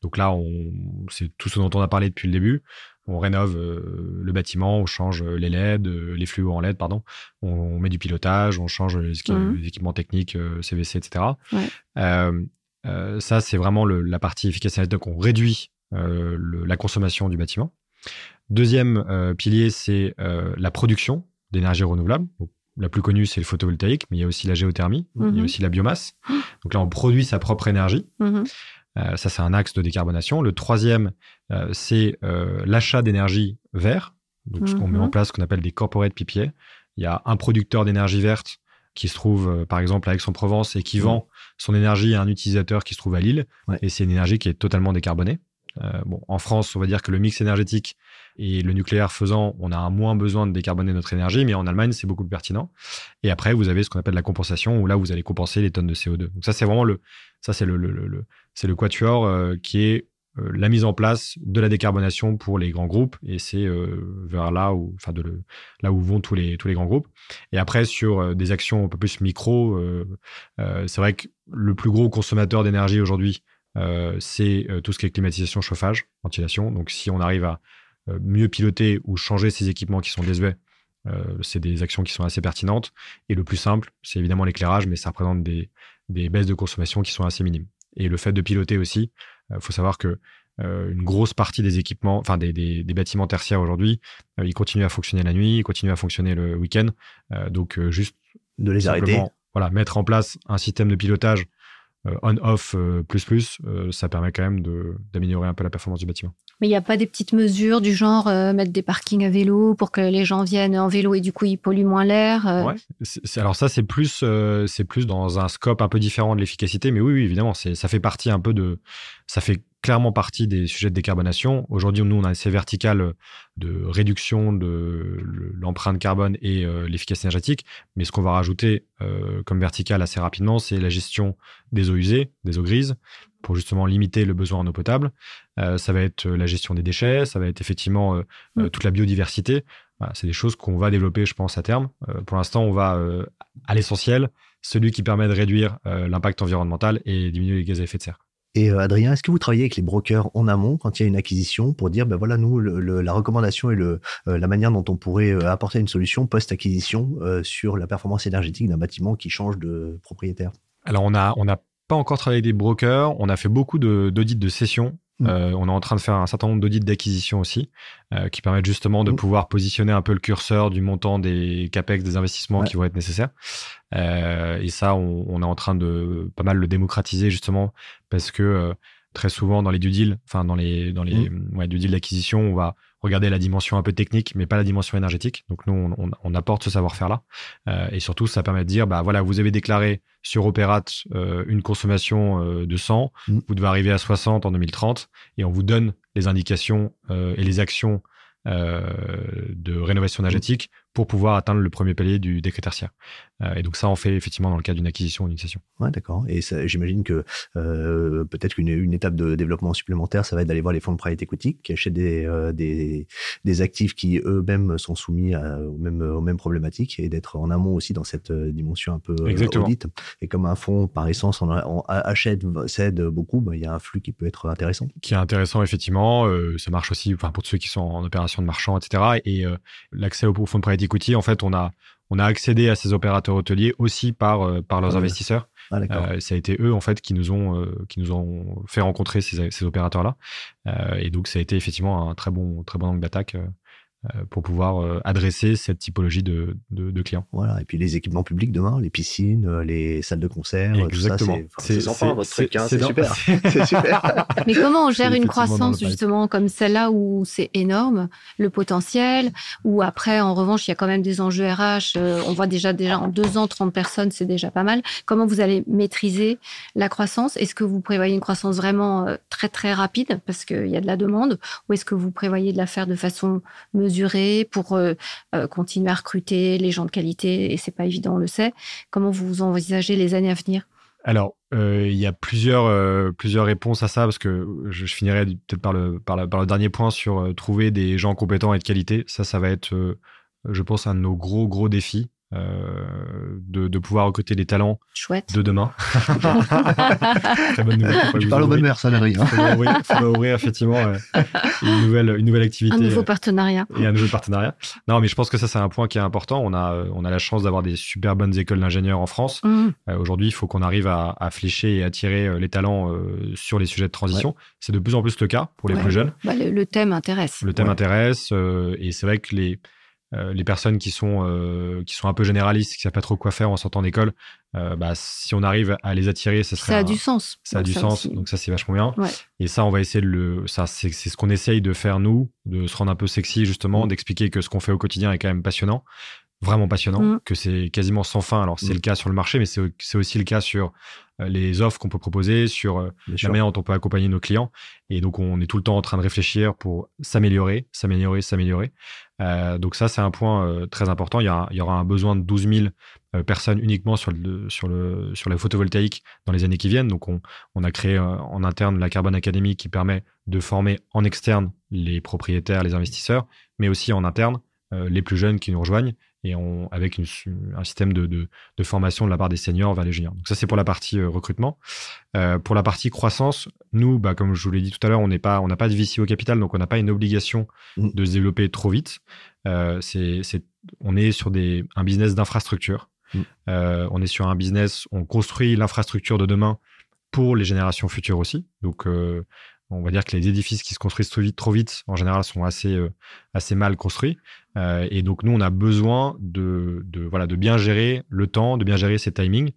Donc là, c'est tout ce dont on a parlé depuis le début. On rénove le bâtiment, on change les LED, les fluos en LED, pardon. On, met du pilotage, on change les, mmh. équipements techniques, CVC, etc. ça, c'est vraiment la partie efficacité énergétique. Donc on réduit euh, la consommation du bâtiment. Deuxième euh, pilier, c'est euh, la production d'énergie renouvelable. la plus connue, c'est le photovoltaïque, mais il y a aussi la géothermie, il y a mhm. aussi la biomasse. Donc là, on produit sa propre énergie. Mhm. ça, c'est un axe de décarbonation. Le troisième, c'est l'achat d'énergie vert. Donc, ce qu'on met en mhm. place, ce qu'on appelle des corporate PPA. Il y a un producteur d'énergie verte qui se trouve, par exemple, à Aix-en-Provence et qui vend son énergie à un utilisateur qui se trouve à Lille. Et c'est une énergie qui est totalement décarbonée. Euh, en France, on va dire que le mix énergétique et le nucléaire faisant, on a moins besoin de décarboner notre énergie, mais en Allemagne, c'est beaucoup plus pertinent. Et après, vous avez ce qu'on appelle la compensation, où là, vous allez compenser les tonnes de CO2. Donc ça, c'est vraiment le, ça, c'est le, c'est le quatuor euh, qui est euh, la mise en place de la décarbonation pour les grands groupes et c'est vers là où enfin de là où vont tous les tous les grands groupes et après sur des actions un peu plus micro c'est vrai que le plus gros consommateur d'énergie aujourd'hui c'est tout ce qui est climatisation chauffage ventilation donc si on arrive à mieux piloter ou changer ces équipements qui sont désuets c'est des actions qui sont assez pertinentes et le plus simple c'est évidemment l'éclairage mais ça représente des des baisses de consommation qui sont assez minimes et le fait de piloter aussi il euh, faut savoir que euh, une grosse partie des équipements, enfin des, des, bâtiments tertiaires aujourd'hui, euh, ils continuent à fonctionner la nuit, ils continuent à fonctionner le week-end. donc juste de les arrêter. Voilà, mettre en place un système de pilotage on-off plus plus, ça permet quand même d'améliorer un peu la performance du bâtiment. Mais il n'y a pas des petites mesures du genre mettre des parkings à vélo pour que les gens viennent en vélo et du coup ils polluent moins l'air. Ouais. alors ça c'est plus c'est plus dans un scope un peu différent de l'efficacité, mais oui, oui évidemment ça fait partie un peu de ça fait clairement partie des sujets de décarbonation. Aujourd'hui, nous, on a assez vertical de réduction de l'empreinte carbone et euh, l'efficacité énergétique. Mais ce qu'on va rajouter euh, comme vertical assez rapidement, c'est la gestion des eaux usées, des eaux grises, pour justement limiter le besoin en eau potable. Euh, ça va être la gestion des déchets, ça va être effectivement mm. toute la biodiversité. c'est des choses qu'on va développer, je pense, à terme. pour l'instant, on va à l'essentiel, celui qui permet de réduire l'impact environnemental et diminuer les gaz à effet de serre. Et euh, Adrien, est-ce que vous travaillez avec les brokers en amont quand il y a une acquisition pour dire, ben voilà, nous, la recommandation et le, euh, la manière dont on pourrait euh, apporter une solution post-acquisition sur la performance énergétique d'un bâtiment qui change de propriétaire? Alors, on a, on n'a pas encore travaillé avec des brokers. On a fait beaucoup d'audits de, de. Euh, on est en train de faire un certain nombre d'audits d'acquisition aussi, euh, qui permettent justement de mm. pouvoir positionner un peu le curseur du montant des capex, des investissements qui vont être nécessaires. Euh, et ça, on, est en train de pas mal le démocratiser justement parce que très souvent dans les due deals, enfin dans les dans les mm. ouais, due deals d'acquisition, on va regarder la dimension un peu technique, mais pas la dimension énergétique. Donc nous, on, apporte ce savoir-faire-là. Euh, et surtout, ça permet de dire, bah voilà, vous avez déclaré sur Operat euh, une consommation euh, de 100, mm. vous devez arriver à 60 en 2030, et on vous donne les indications et les actions de rénovation énergétique pour pouvoir atteindre le premier palier du décret tertiaire. Euh, et donc ça, on fait effectivement dans le cas d'une acquisition ou d'une cession. Ouais, d'accord. Et j'imagine que euh, peut-être qu'une une étape de développement supplémentaire, ça va être d'aller voir les fonds de private equity qui achètent des, euh, des, des, actifs qui eux-mêmes sont soumis à, aux, mêmes, aux mêmes problématiques et d'être en amont aussi dans cette dimension un peu Exactement. audit. Et comme un fonds, par essence, on, achète, cède beaucoup, ben, il y a un flux qui peut être intéressant. Qui est intéressant, effectivement. ça marche aussi enfin, pour ceux qui sont en opération de marchand, etc. Et l'accès aux fonds de private equity, en fait, on a, on a accédé à ces opérateurs hôteliers aussi par, euh, par leurs investisseurs. Ah, euh, ça a été eux en fait qui nous ont euh, qui nous ont fait rencontrer ces, ces opérateurs là et donc ça a été effectivement un très bon très bon angle d'attaque pour pouvoir euh, adresser cette typologie de, de, clients. Voilà, et puis les équipements publics demain, les piscines, euh, les salles de concert, Exactement. C'est sympa votre truc, hein, c'est super. super. Mais comment on gère une croissance justement comme celle-là où c'est énorme, le potentiel, ou après en revanche il y a quand même des enjeux RH, on voit déjà déjà en deux ans 30 personnes, c'est déjà pas mal. Comment vous allez maîtriser la croissance? Est-ce que vous prévoyez une croissance vraiment très très rapide parce qu'il y a de la demande, ou est-ce que vous prévoyez de la faire de façon pour euh, euh, continuer à recruter les gens de qualité et c'est pas évident, on le sait. Comment vous envisagez les années à venir? Alors, euh, il y a plusieurs, plusieurs réponses à ça, parce que je, finirai peut-être par le, par, le dernier point sur trouver des gens compétents et de qualité. Ça, ça va être, je pense, un de nos gros, gros défis. Euh, de, de, pouvoir recruter des talents Chouette. de demain. Très bonne nouvelle. Tu parles aux bonnes mères, ça, Larry. Il faut ouvrir, effectivement une, nouvelle, une nouvelle activité. Un nouveau partenariat. Et un nouveau partenariat. Non, mais je pense que ça, c'est un point qui est important. On a, on a la chance d'avoir des super bonnes écoles d'ingénieurs en France. Mmh. Euh, aujourd'hui, il faut qu'on arrive à, à, flécher et attirer les talents sur les sujets de transition. C'est de plus en plus le cas pour les plus jeunes. Bah, le, le, thème intéresse. Le thème intéresse. et c'est vrai que les euh, les personnes qui sont euh, qui sont un peu généralistes, qui savent pas trop quoi faire en sortant d'école, euh, bah, si on arrive à les attirer, ça serait ça a du sens. Ça a du sens, donc ça c'est vachement bien. Et ça, on va essayer de le, ça c'est ce qu'on essaye de faire nous, de se rendre un peu sexy justement, mm. d'expliquer que ce qu'on fait au quotidien est quand même passionnant, vraiment passionnant, mm. que c'est quasiment sans fin. Alors c'est mm. le cas sur le marché, mais c'est aussi le cas sur les offres qu'on peut proposer, sur la manière dont on peut accompagner nos clients. Et donc on est tout le temps en train de réfléchir pour s'améliorer, s'améliorer, s'améliorer. Euh, donc ça, c'est un point euh, très important. Il y, a, il y, aura un besoin de 12 000 personnes uniquement sur le, sur le sur la photovoltaïque dans les années qui viennent. Donc on, on a créé en interne la Carbone Academy qui permet de former en externe les propriétaires, les investisseurs, mais aussi en interne les plus jeunes qui nous rejoignent et on, avec un système de, de, de, formation de la part des seniors vers les juniors. Donc ça, c'est pour la partie recrutement. Euh, pour la partie croissance, nous, bah, comme je vous l'ai dit tout à l'heure, on n'a pas de VC au capital, donc on n'a pas une obligation mmh. de se développer trop vite. Euh, c'est, on est sur des, un business d'infrastructure. Mmh. Euh, on est sur un business, on construit l'infrastructure de demain pour les générations futures aussi. Donc, euh, on va dire que les édifices qui se construisent trop vite, trop vite en général, sont assez, euh, assez mal construits. Euh, et donc, nous, on a besoin de, de, voilà, de bien gérer le temps, de bien gérer ses timings.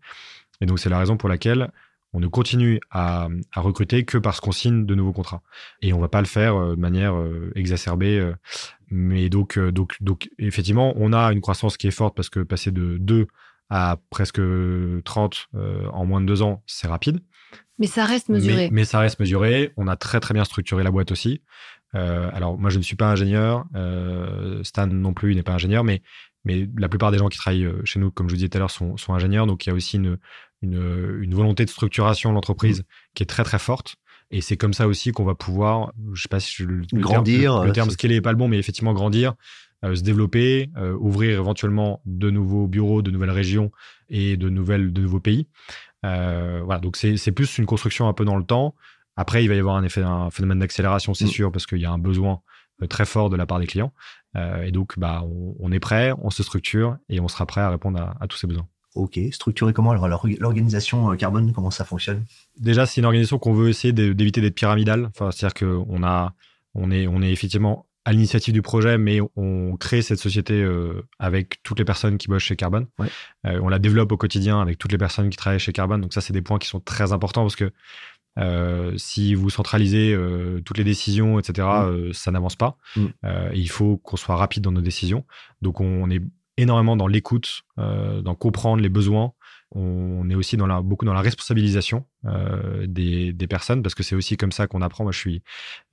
Et donc, c'est la raison pour laquelle on ne continue à, à recruter que parce qu'on signe de nouveaux contrats. Et on va pas le faire euh, de manière exacerbée. mais donc, donc, donc, effectivement, on a une croissance qui est forte parce que passer de 2 à presque 30 en moins de 2 ans, c'est rapide. Mais ça reste mesuré. Mais, ça reste mesuré. On a très très bien structuré la boîte aussi. Euh, alors moi je ne suis pas ingénieur, euh, Stan non plus il n'est pas ingénieur, mais, mais la plupart des gens qui travaillent euh, chez nous, comme je vous disais tout à l'heure, sont, sont, ingénieurs. Donc il y a aussi une, une, une volonté de structuration de l'entreprise mmh. qui est très très forte. Et c'est comme ça aussi qu'on va pouvoir, je sais pas si je, le, grandir. Terme, le, terme scaler est pas le bon, mais effectivement grandir, euh, se développer, euh, ouvrir éventuellement de nouveaux bureaux, de nouvelles régions et de nouvelles, de nouveaux pays. Euh, voilà, donc c'est plus une construction un peu dans le temps. Après, il va y avoir un effet, un phénomène d'accélération, c'est mm. sûr, parce qu'il y a un besoin euh, très fort de la part des clients. Euh, et donc, bah, on, est prêt, on se structure et on sera prêt à répondre à, tous ces besoins. Ok, structuré comment Alors, l'organisation carbone, comment ça fonctionne? Déjà, c'est une organisation qu'on veut essayer d'éviter d'être pyramidale. Enfin, c'est-à-dire qu'on a, on est, on est effectivement à l'initiative du projet, mais on crée cette société euh, avec toutes les personnes qui bossent chez Carbone. Euh, on la développe au quotidien avec toutes les personnes qui travaillent chez Carbone. Donc ça, c'est des points qui sont très importants parce que euh, si vous centralisez toutes les décisions, etc., mm. ça n'avance pas. Mm. il faut qu'on soit rapide dans nos décisions. Donc on est énormément dans l'écoute, dans comprendre les besoins, on est aussi dans la, beaucoup dans la responsabilisation euh, des, personnes parce que c'est aussi comme ça qu'on apprend. Moi, je suis,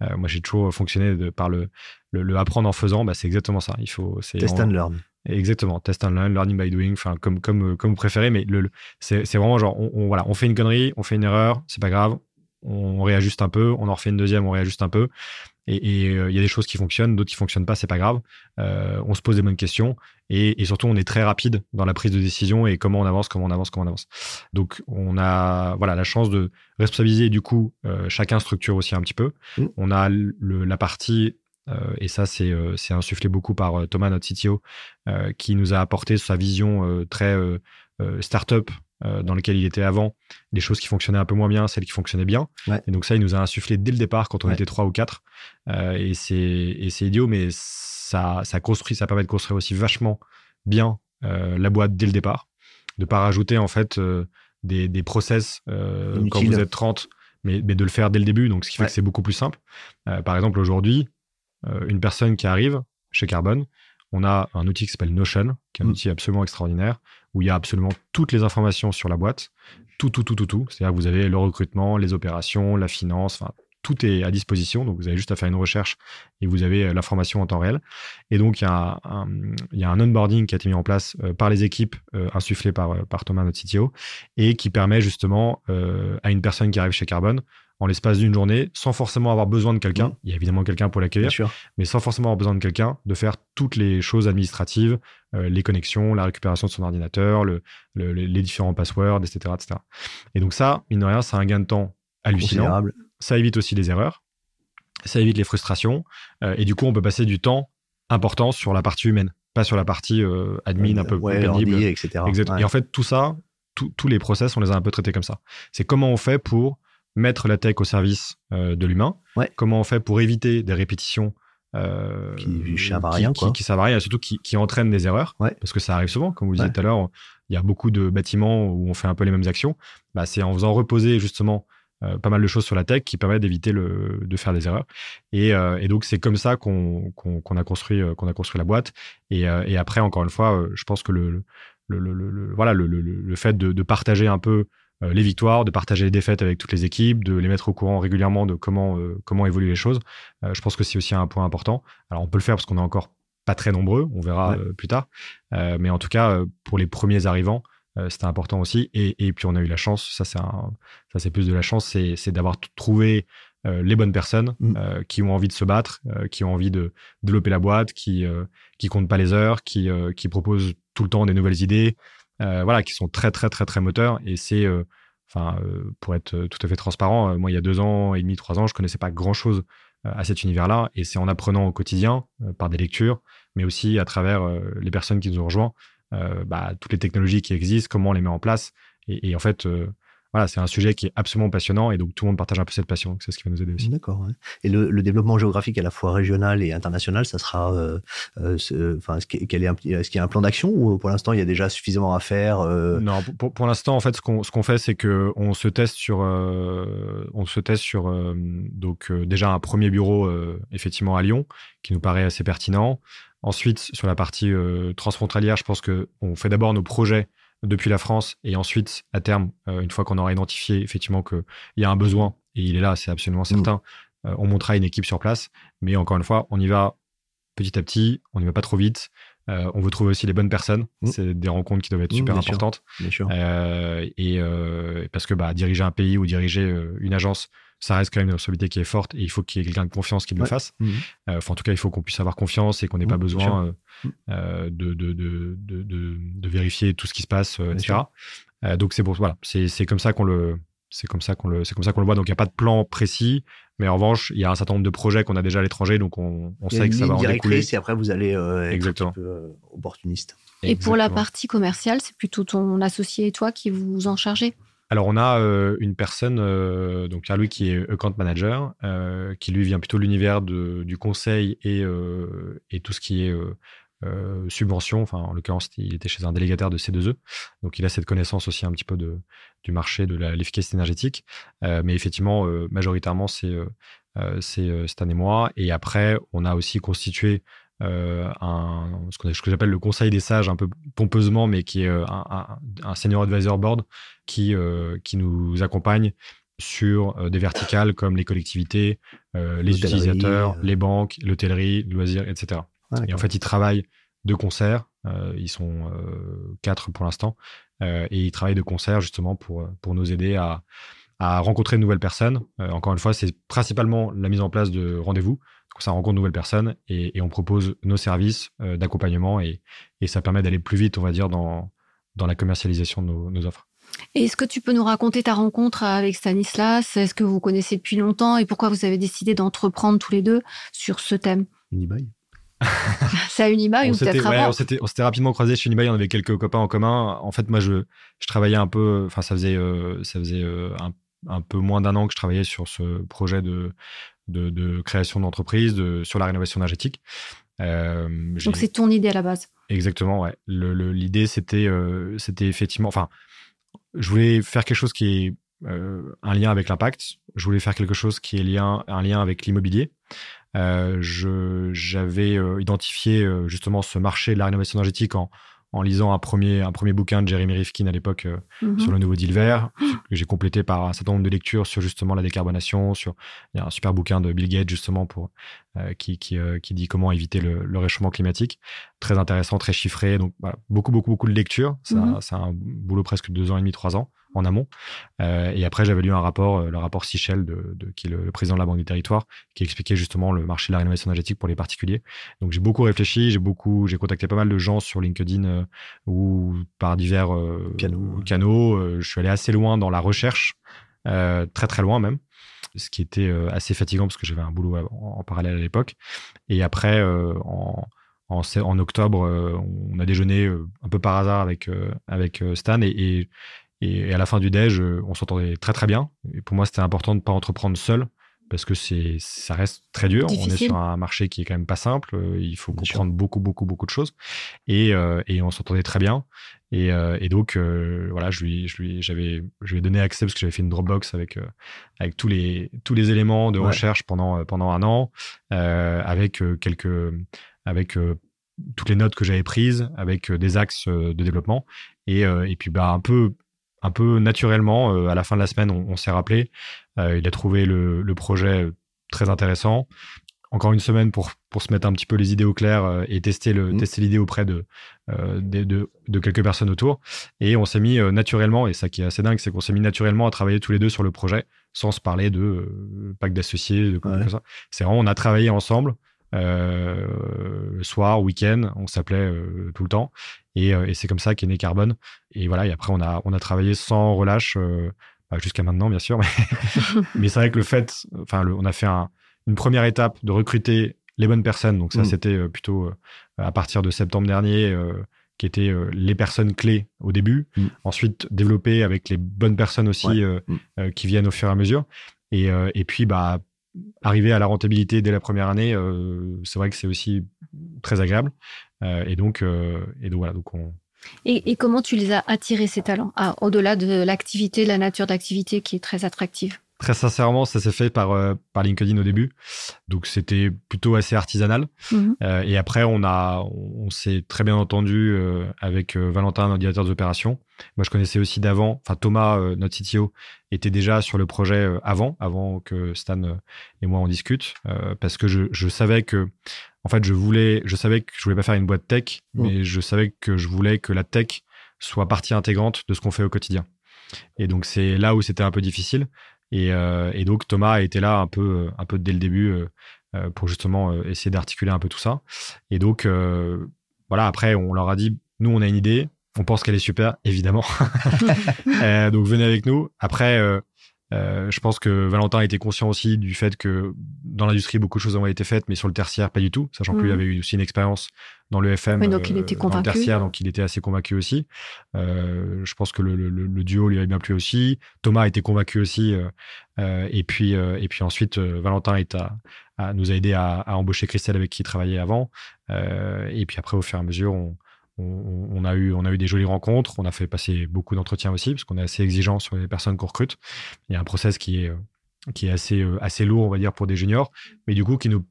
euh, moi, j'ai toujours fonctionné de, par le, le, apprendre en faisant. Bah, c'est exactement ça. Il faut test and learn. Exactement, test and learn, learning by doing, enfin comme comme comme vous préférez, mais le, c'est vraiment genre on, voilà, on fait une connerie, on fait une erreur, c'est pas grave, on réajuste un peu, on en refait une deuxième, on réajuste un peu. Et euh, il y a des choses qui fonctionnent, d'autres qui fonctionnent pas, c'est pas grave. Euh, on se pose des bonnes questions et, surtout on est très rapide dans la prise de décision et comment on avance, comment on avance, comment on avance. Donc on a voilà la chance de responsabiliser du coup euh, chacun structure aussi un petit peu. Mmh. On a la partie et ça c'est c'est insufflé beaucoup par Thomas notre CTO qui nous a apporté sa vision très startup euh, dans lequel il était avant, les choses qui fonctionnaient un peu moins bien, celles qui fonctionnaient bien. Et donc ça, il nous a insufflé dès le départ quand on était trois ou quatre. Euh, et c'est idiot, mais ça, ça construit, ça permet de construire aussi vachement bien euh, la boîte dès le départ, de pas rajouter en fait des, des process quand vous êtes 30, mais, mais, de le faire dès le début. Donc ce qui fait que c'est beaucoup plus simple. par exemple, aujourd'hui, une personne qui arrive chez Carbone, on a un outil qui s'appelle Notion, qui est un mm. outil absolument extraordinaire, où il y a absolument toutes les informations sur la boîte. Tout, tout, tout, tout, tout. C'est-à-dire vous avez le recrutement, les opérations, la finance, tout est à disposition. Donc, vous avez juste à faire une recherche et vous avez euh, l'information en temps réel. Et donc, il y, a un, onboarding qui a été mis en place euh, par les équipes, euh, insufflé par, par Thomas, notre CTO, et qui permet justement à une personne qui arrive chez Carbone en l'espace d'une journée, sans forcément avoir besoin de quelqu'un. Mmh. Il y a évidemment quelqu'un pour l'accueillir, mais sans forcément avoir besoin de quelqu'un, de faire toutes les choses administratives, euh, les connexions, la récupération de son ordinateur, le, les différents passwords, etc., etc. Et donc ça, mine de rien, c'est un gain de temps hallucinant. Ça évite aussi les erreurs, ça évite les frustrations, euh, et du coup, on peut passer du temps important sur la partie humaine, pas sur la partie euh, admin un peu ouais, pénible. etc. Et en fait, tout ça, tous les process, on les a un peu traités comme ça. C'est comment on fait pour mettre la tech au service euh, de l'humain. Comment on fait pour éviter des répétitions euh, qui servent à rien, qui, servent à rien, et surtout qui, entraînent des erreurs, parce que ça arrive souvent. Comme vous disiez tout à l'heure, il y a beaucoup de bâtiments où on fait un peu les mêmes actions. Bah, c'est en faisant reposer justement euh, pas mal de choses sur la tech qui permet d'éviter de faire des erreurs. Et, donc c'est comme ça qu'on a construit qu'on a construit la boîte. Et, après encore une fois, je pense que le, le, voilà le, fait de, de, partager un peu les victoires, de partager les défaites avec toutes les équipes, de les mettre au courant régulièrement de comment, euh, comment évoluent les choses. Euh, je pense que c'est aussi un point important. Alors, on peut le faire parce qu'on a encore pas très nombreux, on verra plus tard. mais en tout cas, pour les premiers arrivants, c'était important aussi. Et, puis on a eu la chance, ça c'est ça c'est plus de la chance, c'est d'avoir trouvé les bonnes personnes mm. qui ont envie de se battre, qui ont envie de développer la boîte, qui qui comptent pas les heures, qui qui proposent tout le temps des nouvelles idées, voilà, qui sont très très très très moteurs. Et c'est Enfin, pour être tout à fait transparent, moi, il y a deux ans et demi, trois ans, je connaissais pas grand-chose à cet univers-là. Et c'est en apprenant au quotidien, par des lectures, mais aussi à travers les personnes qui nous ont rejoints, bah, toutes les technologies qui existent, comment on les met en place. Et, en fait, voilà, c'est un sujet qui est absolument passionnant et donc tout le monde partage un peu cette passion. C'est ce qui va nous aider aussi. D'accord. Et le, développement géographique à la fois régional et international, ça sera, euh, euh, enfin, est-ce qu'il y a un plan d'action ou pour l'instant il y a déjà suffisamment à faire euh? Non, pour, l'instant en fait, ce qu'on ce qu'on fait, c'est que on se teste sur, on se teste sur donc déjà un premier bureau effectivement à Lyon qui nous paraît assez pertinent. Ensuite, sur la partie transfrontalière, je pense que on fait d'abord nos projets depuis la France et ensuite, à terme, euh, une fois qu'on aura identifié effectivement qu'il y a un besoin, et il est là, c'est absolument mm. certain, euh, on montera une équipe sur place. Mais encore une fois, on y va petit à petit, on n'y va pas trop vite. Euh, on veut trouver aussi les bonnes personnes. Mm. C'est des rencontres qui doivent être mm, super importantes. bien sûr. et parce que bah, diriger un pays ou diriger une agence, ça reste quand même une responsabilité qui est forte et il faut qu'il y ait quelqu'un de confiance qui le fasse. Mhm. Euh, enfin, en tout cas, il faut qu'on puisse avoir confiance et qu'on n'ait pas besoin euh, euh, de, de, de, de, vérifier tout ce qui se passe, etc. donc c'est pour voilà, c'est comme ça qu'on le c'est comme ça qu'on le c'est comme ça qu'on le voit. Donc il n'y a pas de plan précis, mais en revanche, il y a un certain nombre de projets qu'on a déjà à l'étranger, donc on, on sait que ça va en découler. Si après vous allez être Exactement. un peu opportuniste. Et pour la partie commerciale, c'est plutôt ton associé et toi qui vous en chargez? Alors, on a euh, une personne, euh, donc Pierre-Louis, qui est account manager, euh, qui lui vient plutôt l'univers du conseil et, tout ce qui est subvention. Enfin, en l'occurrence, il était chez un délégataire de C2E. Donc, il a cette connaissance aussi un petit peu du marché de l'efficacité énergétique. mais effectivement, majoritairement, c'est c'est Stan et moi. Et après, on a aussi constitué euh, un, ce, que j'appelle le conseil des sages, un peu pompeusement, mais qui est euh, un, senior advisor board qui, euh, qui nous accompagne sur des verticales comme les collectivités, les utilisateurs, les banques, l'hôtellerie, le loisir, etc. et en fait, ils travaillent de concert. ils sont quatre pour l'instant. et ils travaillent de concert justement pour, pour nous aider à, à rencontrer de nouvelles personnes. encore une fois, c'est principalement la mise en place de rendez-vous ça rencontre de nouvelles personnes et, on propose nos services euh, d'accompagnement et, ça permet d'aller plus vite, on va dire, dans, dans la commercialisation de nos, offres. Est-ce que tu peux nous raconter ta rencontre avec Stanislas? Est-ce que vous connaissez depuis longtemps et pourquoi vous avez décidé d'entreprendre tous les deux sur ce thème? Unibail. C'est à Unibail ou peut-être avant? On s'était rapidement croisés chez Unibail, on avait quelques copains en commun. En fait, moi, je, je travaillais un peu, enfin, ça faisait, euh, ça faisait euh, un, un, peu moins d'un an que je travaillais sur ce projet de, de, création d'entreprise, sur la rénovation énergétique. Euh, Donc c'est ton idée à la base. Exactement, ouais. L'idée c'était euh, c'était effectivement, enfin, je voulais faire quelque chose qui est euh, un lien avec l'impact. Je voulais faire quelque chose qui est lien, un lien avec l'immobilier. J'avais identifié justement ce marché de la rénovation énergétique en, en lisant un premier, un premier bouquin de Jeremy Rifkin à l'époque euh, mhm. sur le nouveau deal vert, que j'ai complété par un certain nombre de lectures sur justement la décarbonation. Sur, il y a un super bouquin de Bill Gates justement pour, euh, qui, qui, euh, qui, dit comment éviter le, le, réchauffement climatique. Très intéressant, très chiffré. Donc beaucoup, beaucoup, beaucoup de lectures. C'est mhm. un boulot presque de deux ans et demi, trois ans en amont. Euh, et après, j'avais lu un rapport, euh, le rapport Sichel, de, de, qui est le, président de la Banque des Territoires, qui expliquait justement le marché de la rénovation énergétique pour les particuliers. Donc j'ai beaucoup réfléchi, j'ai beaucoup, j'ai contacté pas mal de gens sur LinkedIn euh, ou par divers canaux. canaux. je suis allé assez loin dans la recherche, très très loin même ce qui était assez fatigant parce que j'avais un boulot en, parallèle à l'époque. Et après, en, en, en, octobre, on a déjeuné un peu par hasard avec, avec Stan et, et, et, à la fin du déj, euh, on s'entendait très très bien. Et pour moi, c'était important de ne pas entreprendre seul parce que c'est ça reste très dur. On est sur un marché qui est quand même pas simple. Euh, il faut comprendre beaucoup beaucoup beaucoup de choses et, euh, et on s'entendait très bien. Et, et donc voilà, je lui je lui j'avais je lui ai donné accès parce que j'avais fait une Dropbox avec avec tous les tous les éléments de recherche pendant pendant un an avec quelques avec toutes les notes que j'avais prises avec des axes de développement et, et puis bah un peu un peu naturellement, euh, à la fin de la semaine, on, s'est rappelé. Euh, il a trouvé le, projet très intéressant. encore une semaine pour, pour se mettre un petit peu les idées au clair et tester mmh. tester l'idée auprès de, de, de, quelques personnes autour. Et on s'est mis naturellement, et ça qui est assez dingue, c'est qu'on s'est mis naturellement à travailler tous les deux sur le projet sans se parler de pacte d'associés, de quoi ça. C'est vraiment, on a travaillé ensemble. Euh, soir, week-end, on s'appelait tout le temps. Et, et c'est comme ça qu'est né Carbone. Et voilà, et après, on a, on a travaillé sans relâche jusqu'à maintenant, bien sûr. Mais, mais c'est vrai que le fait, enfin, on a fait une première étape de recruter les bonnes personnes. Donc ça, mmh. c'était euh, plutôt euh, à partir de septembre dernier, euh, qui étaient les personnes clés au début. Mmh. Ensuite, développer avec les bonnes personnes aussi mmh. qui viennent au fur et à mesure. Et, et puis, bah, arriver à la rentabilité dès la première année, c'est vrai que c'est aussi très agréable. et donc, et donc voilà, et, comment tu les as attirés, ces talents, au-delà de l'activité, la nature d'activité qui est très attractive? Très sincèrement, ça s'est fait par, euh, par LinkedIn au début. Donc, c'était plutôt assez artisanal. Mhm. Euh, et après, on, a, on, s'est très bien entendu euh, avec Valentin, notre directeur des opérations. Moi, je connaissais aussi d'avant, enfin, Thomas, notre CTO, était déjà sur le projet avant, avant que Stan et moi on discute, parce que je, je savais que en fait, je voulais, je savais que je voulais pas faire une boîte tech, mm. mais je savais que je voulais que la tech soit partie intégrante de ce qu'on fait au quotidien. Et donc, c'est là où c'était un peu difficile. Et, euh, et, donc, Thomas a été là un peu, un peu dès le début euh, euh pour justement euh, essayer d'articuler un peu tout ça. Et donc, euh, voilà, après, on leur a dit, nous, on a une idée, on pense qu'elle est super, évidemment. donc, venez avec nous. Après, euh, je pense que Valentin était conscient aussi du fait que dans l'industrie, beaucoup de choses ont été faites, mais sur le tertiaire, pas du tout, sachant qu'il mm. avait eu aussi une expérience dans le FM, donc il était convaincu. Euh, dans le tertiaire, donc il était assez convaincu aussi. Euh, je pense que le, le, le, duo lui avait bien plu aussi. Thomas était convaincu aussi. Euh, et puis, et puis ensuite, Valentin est à, nous a aidé à, à, embaucher Christelle avec qui il travaillait avant. et puis après, au fur et à mesure, on, on, a eu, on a eu des jolies rencontres, on a fait passer beaucoup d'entretiens aussi, parce qu'on est assez exigeant sur les personnes qu'on recrute. Il y a un process qui est, qui est assez, euh, assez lourd, on va dire, pour des juniors, mais du coup, qui nous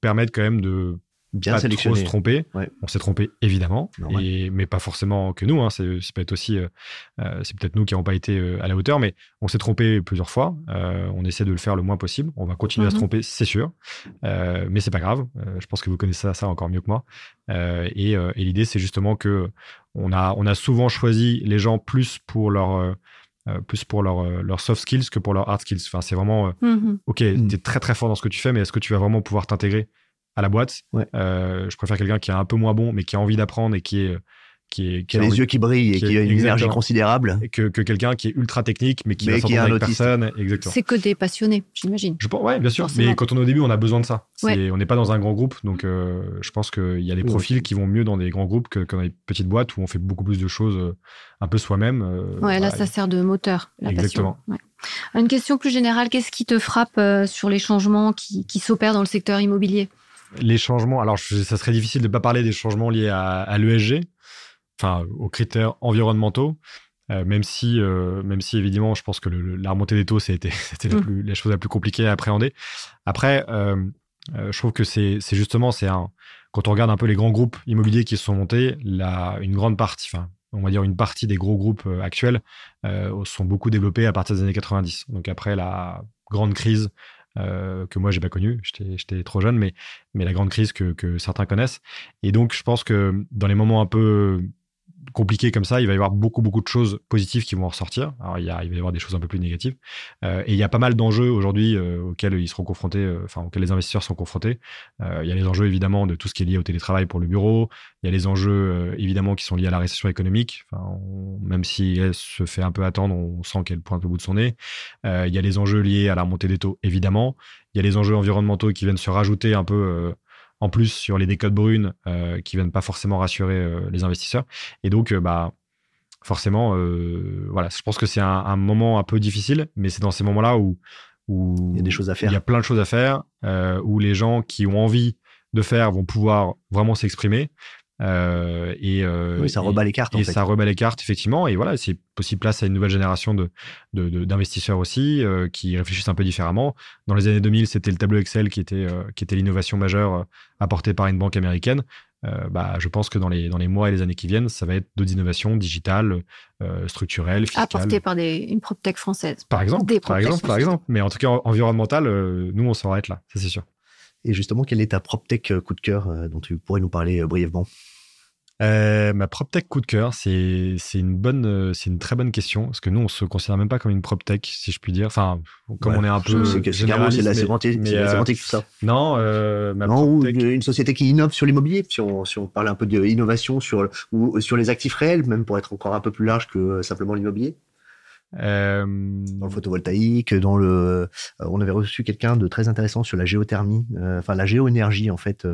permettent quand même de bien pas trop se tromper. On s'est trompé évidemment, et, mais pas forcément que nous. Hein. C'est peut-être aussi, euh, euh, c'est peut-être nous qui n'avons pas été à la hauteur, mais on s'est trompé plusieurs fois. on essaie de le faire le moins possible. On va continuer à se mhm. tromper, c'est sûr, mais c'est pas grave. je pense que vous connaissez ça, encore mieux que moi. et, et l'idée, c'est justement que on a, on a souvent choisi les gens plus pour leur euh, plus pour leur, euh, leur, soft skills que pour leur hard skills. Enfin, c'est vraiment, euh, mhm. ok, mm. tu es très très fort dans ce que tu fais, mais est-ce que tu vas vraiment pouvoir t'intégrer à la boîte Je préfère quelqu'un qui est un peu moins bon, mais qui a envie d'apprendre et qui est qui, a les yeux qui brillent et qui, a une énergie considérable. Que, que quelqu'un qui est ultra technique, mais qui mais va un avec personne. Exactement. C'est que des passionnés, j'imagine. Je pense, ouais, bien sûr. Mais quand on est au début, on a besoin de ça. On n'est pas dans un grand groupe, donc euh, je pense qu'il y a des profils qui vont mieux dans des grands groupes que, dans des petites boîtes où on fait beaucoup plus de choses euh, un peu soi-même. Euh, ouais, là, ça sert de moteur, la Exactement. passion. Une question plus générale, qu'est-ce qui te frappe sur les changements qui, qui s'opèrent dans le secteur immobilier? Les changements, alors ça serait difficile de ne pas parler des changements liés à, à l'ESG, enfin aux critères environnementaux. Euh, même si, euh, même si évidemment, je pense que le, la remontée des taux, c'était, la, mm. la, chose la plus compliquée à appréhender. Après, euh, je trouve que c'est, c'est justement, c'est un, quand on regarde un peu les grands groupes immobiliers qui se sont montés, la, une grande partie, enfin, on va dire une partie des gros groupes actuels sont beaucoup développés à partir des années 90. Donc après la grande crise que moi j'ai pas j'étais, j'étais trop jeune, mais, mais la grande crise que, que certains connaissent. Et donc je pense que dans les moments un peu compliqué comme ça, il va y avoir beaucoup, beaucoup de choses positives qui vont ressortir. Alors, il, y a, il va y avoir des choses un peu plus négatives. Euh, et il y a pas mal d'enjeux aujourd'hui euh, auxquels ils seront confrontés, euh, enfin, auxquels les investisseurs sont confrontés. il y a les enjeux, évidemment, de tout ce qui est lié au télétravail pour le bureau. Il y a les enjeux, évidemment, qui sont liés à la récession économique. Même si elle se fait un peu attendre, on sent qu'elle pointe le bout de son nez. il y a les enjeux liés à la remontée des taux, évidemment. Il y a les enjeux environnementaux qui viennent se rajouter un peu en plus sur les décodes brunes euh, qui viennent pas forcément rassurer euh, les investisseurs. Et donc, euh, bah, forcément, voilà, je pense que c'est un, moment un peu difficile, mais c'est dans ces moments-là où, où il y a des choses à faire. Il y a plein de choses à faire, où les gens qui ont envie de faire vont pouvoir vraiment s'exprimer. Euh, et oui, ça rebat les cartes. Et ça rebat les cartes, effectivement. Et voilà, c'est aussi place à une nouvelle génération de, d'investisseurs aussi euh, qui réfléchissent un peu différemment. Dans les années 2000, c'était le tableau Excel qui était, euh, qui était l'innovation majeure apportée par une banque américaine. bah, je pense que dans les, dans les mois et les années qui viennent, ça va être d'autres innovations digitales, structurelles, fiscales. Apportées par des, une PropTech française. Par exemple. par exemple, par exemple. Mais en tout cas, environnementale, nous, on saura être là, ça c'est sûr. Et justement, quelle est ta PropTech coup de cœur dont tu pourrais nous parler brièvement? Euh, ma PropTech coup de cœur, c'est une bonne, euh, c'est une très bonne question parce que nous on se considère même pas comme une PropTech, si je puis dire. Enfin, comme on est un peu c'est la sémantique, euh, tout ça. Non, euh, ma non ou une société qui innove sur l'immobilier. Si on, si on parle un peu d'innovation sur ou sur les actifs réels, même pour être encore un peu plus large que simplement l'immobilier. Euh, dans le photovoltaïque, dans le, euh, on avait reçu quelqu'un de très intéressant sur la géothermie, euh, enfin la géoénergie en fait,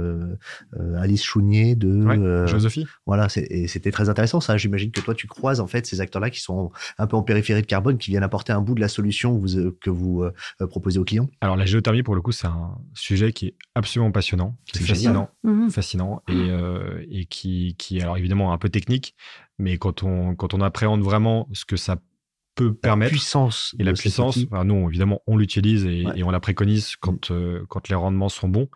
Alice Chounier de ouais, Josophie. Voilà, et c'était très intéressant ça. J'imagine que toi tu croises en fait ces acteurs-là qui sont un peu en périphérie de carbone, qui viennent apporter un bout de la solution que vous, que vous proposez aux clients. Alors la géothermie pour le coup c'est un sujet qui est absolument passionnant, qui est, fascinant, mmh. fascinant et, et qui, qui alors évidemment un peu technique, mais quand on quand on appréhende vraiment ce que ça peut permettre. La puissance. Et la puissance, nous, évidemment, on l'utilise et, on la préconise quand, mm. euh, quand les rendements sont bons.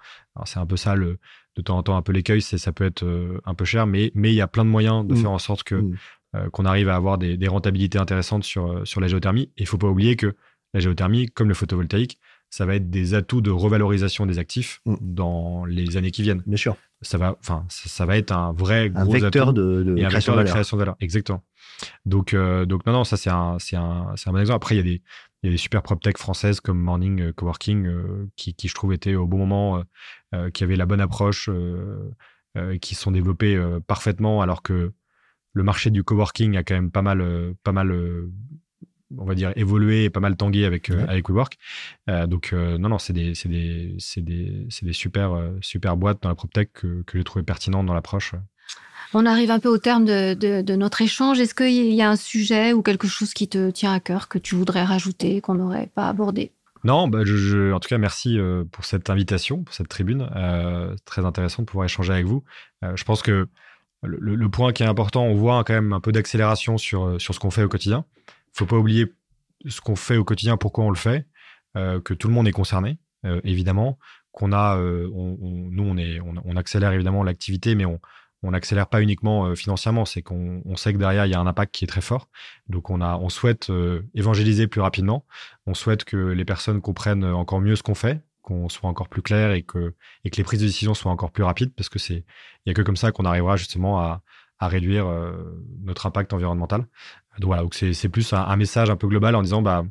c'est un peu ça, le, de temps en temps, un peu l'écueil, c'est ça peut être euh, un peu cher, mais mais il y a plein de moyens de mm. faire en sorte que mm. euh, qu'on arrive à avoir des, rentabilités intéressantes sur, sur la géothermie. Et il faut pas oublier que la géothermie, comme le photovoltaïque, ça va être des atouts de revalorisation des actifs dans les années qui viennent. Bien sûr. Ça va, enfin, ça, va être un vrai un vecteur de, de, création de, création de valeur. Exactement. Donc, euh, donc non, non, ça c'est un, c'est un, c'est un bon exemple. Après, il y a des, il y a des super prop tech françaises comme Morning euh, Coworking euh, qui, qui, je trouve, étaient au bon moment, qui avaient la bonne approche, qui sont développées parfaitement, alors que le marché du coworking a quand même pas mal, pas mal on va dire évolué et pas mal tangué avec avec WeWork. donc non non, c'est des c'est des c'est des c'est des super super boîtes dans la PropTech que que j'ai trouvé pertinentes dans l'approche. On arrive un peu au terme de, notre échange. Est-ce qu'il y a un sujet ou quelque chose qui te tient à cœur que tu voudrais rajouter, qu'on n'aurait pas abordé? Non, bah en tout cas, merci euh, pour cette invitation, pour cette tribune. Euh, très intéressant de pouvoir échanger avec vous. Euh, je pense que le, point qui est important, on voit quand même un peu d'accélération sur, sur ce qu'on fait au quotidien. Faut pas oublier ce qu'on fait au quotidien, pourquoi on le fait, que tout le monde est concerné, évidemment, qu'on a, nous, on, accélère évidemment l'activité, mais on, n'accélère pas uniquement euh, financièrement, c'est qu'on sait que derrière, il y a un impact qui est très fort. Donc, on, a, on souhaite euh, évangéliser plus rapidement. On souhaite que les personnes comprennent encore mieux ce qu'on fait, qu'on soit encore plus clair et que, les prises de décision soient encore plus rapides, parce que c'est, il n'y a que comme ça qu'on arrivera justement à, réduire euh, notre impact environnemental. Donc voilà, donc c'est plus un, message un peu global en disant, bah,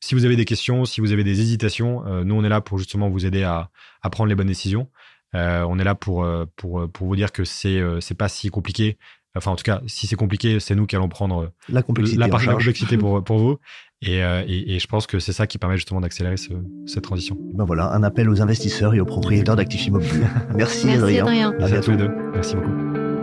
si vous avez des questions, si vous avez des hésitations, nous on est là pour justement vous aider à, à prendre les bonnes décisions. Euh, on est là pour, euh, pour, euh, pour vous dire que c'est c'est pas si compliqué. Enfin, en tout cas, si c'est compliqué, c'est nous qui allons prendre la complexité, la, complexité pour, pour vous. Et, et, je pense que c'est ça qui permet justement d'accélérer cette transition. Ben voilà, un appel aux investisseurs et aux propriétaires d'actifs immobiliers. Merci, Merci Adrien. Merci à tous les deux. Merci beaucoup.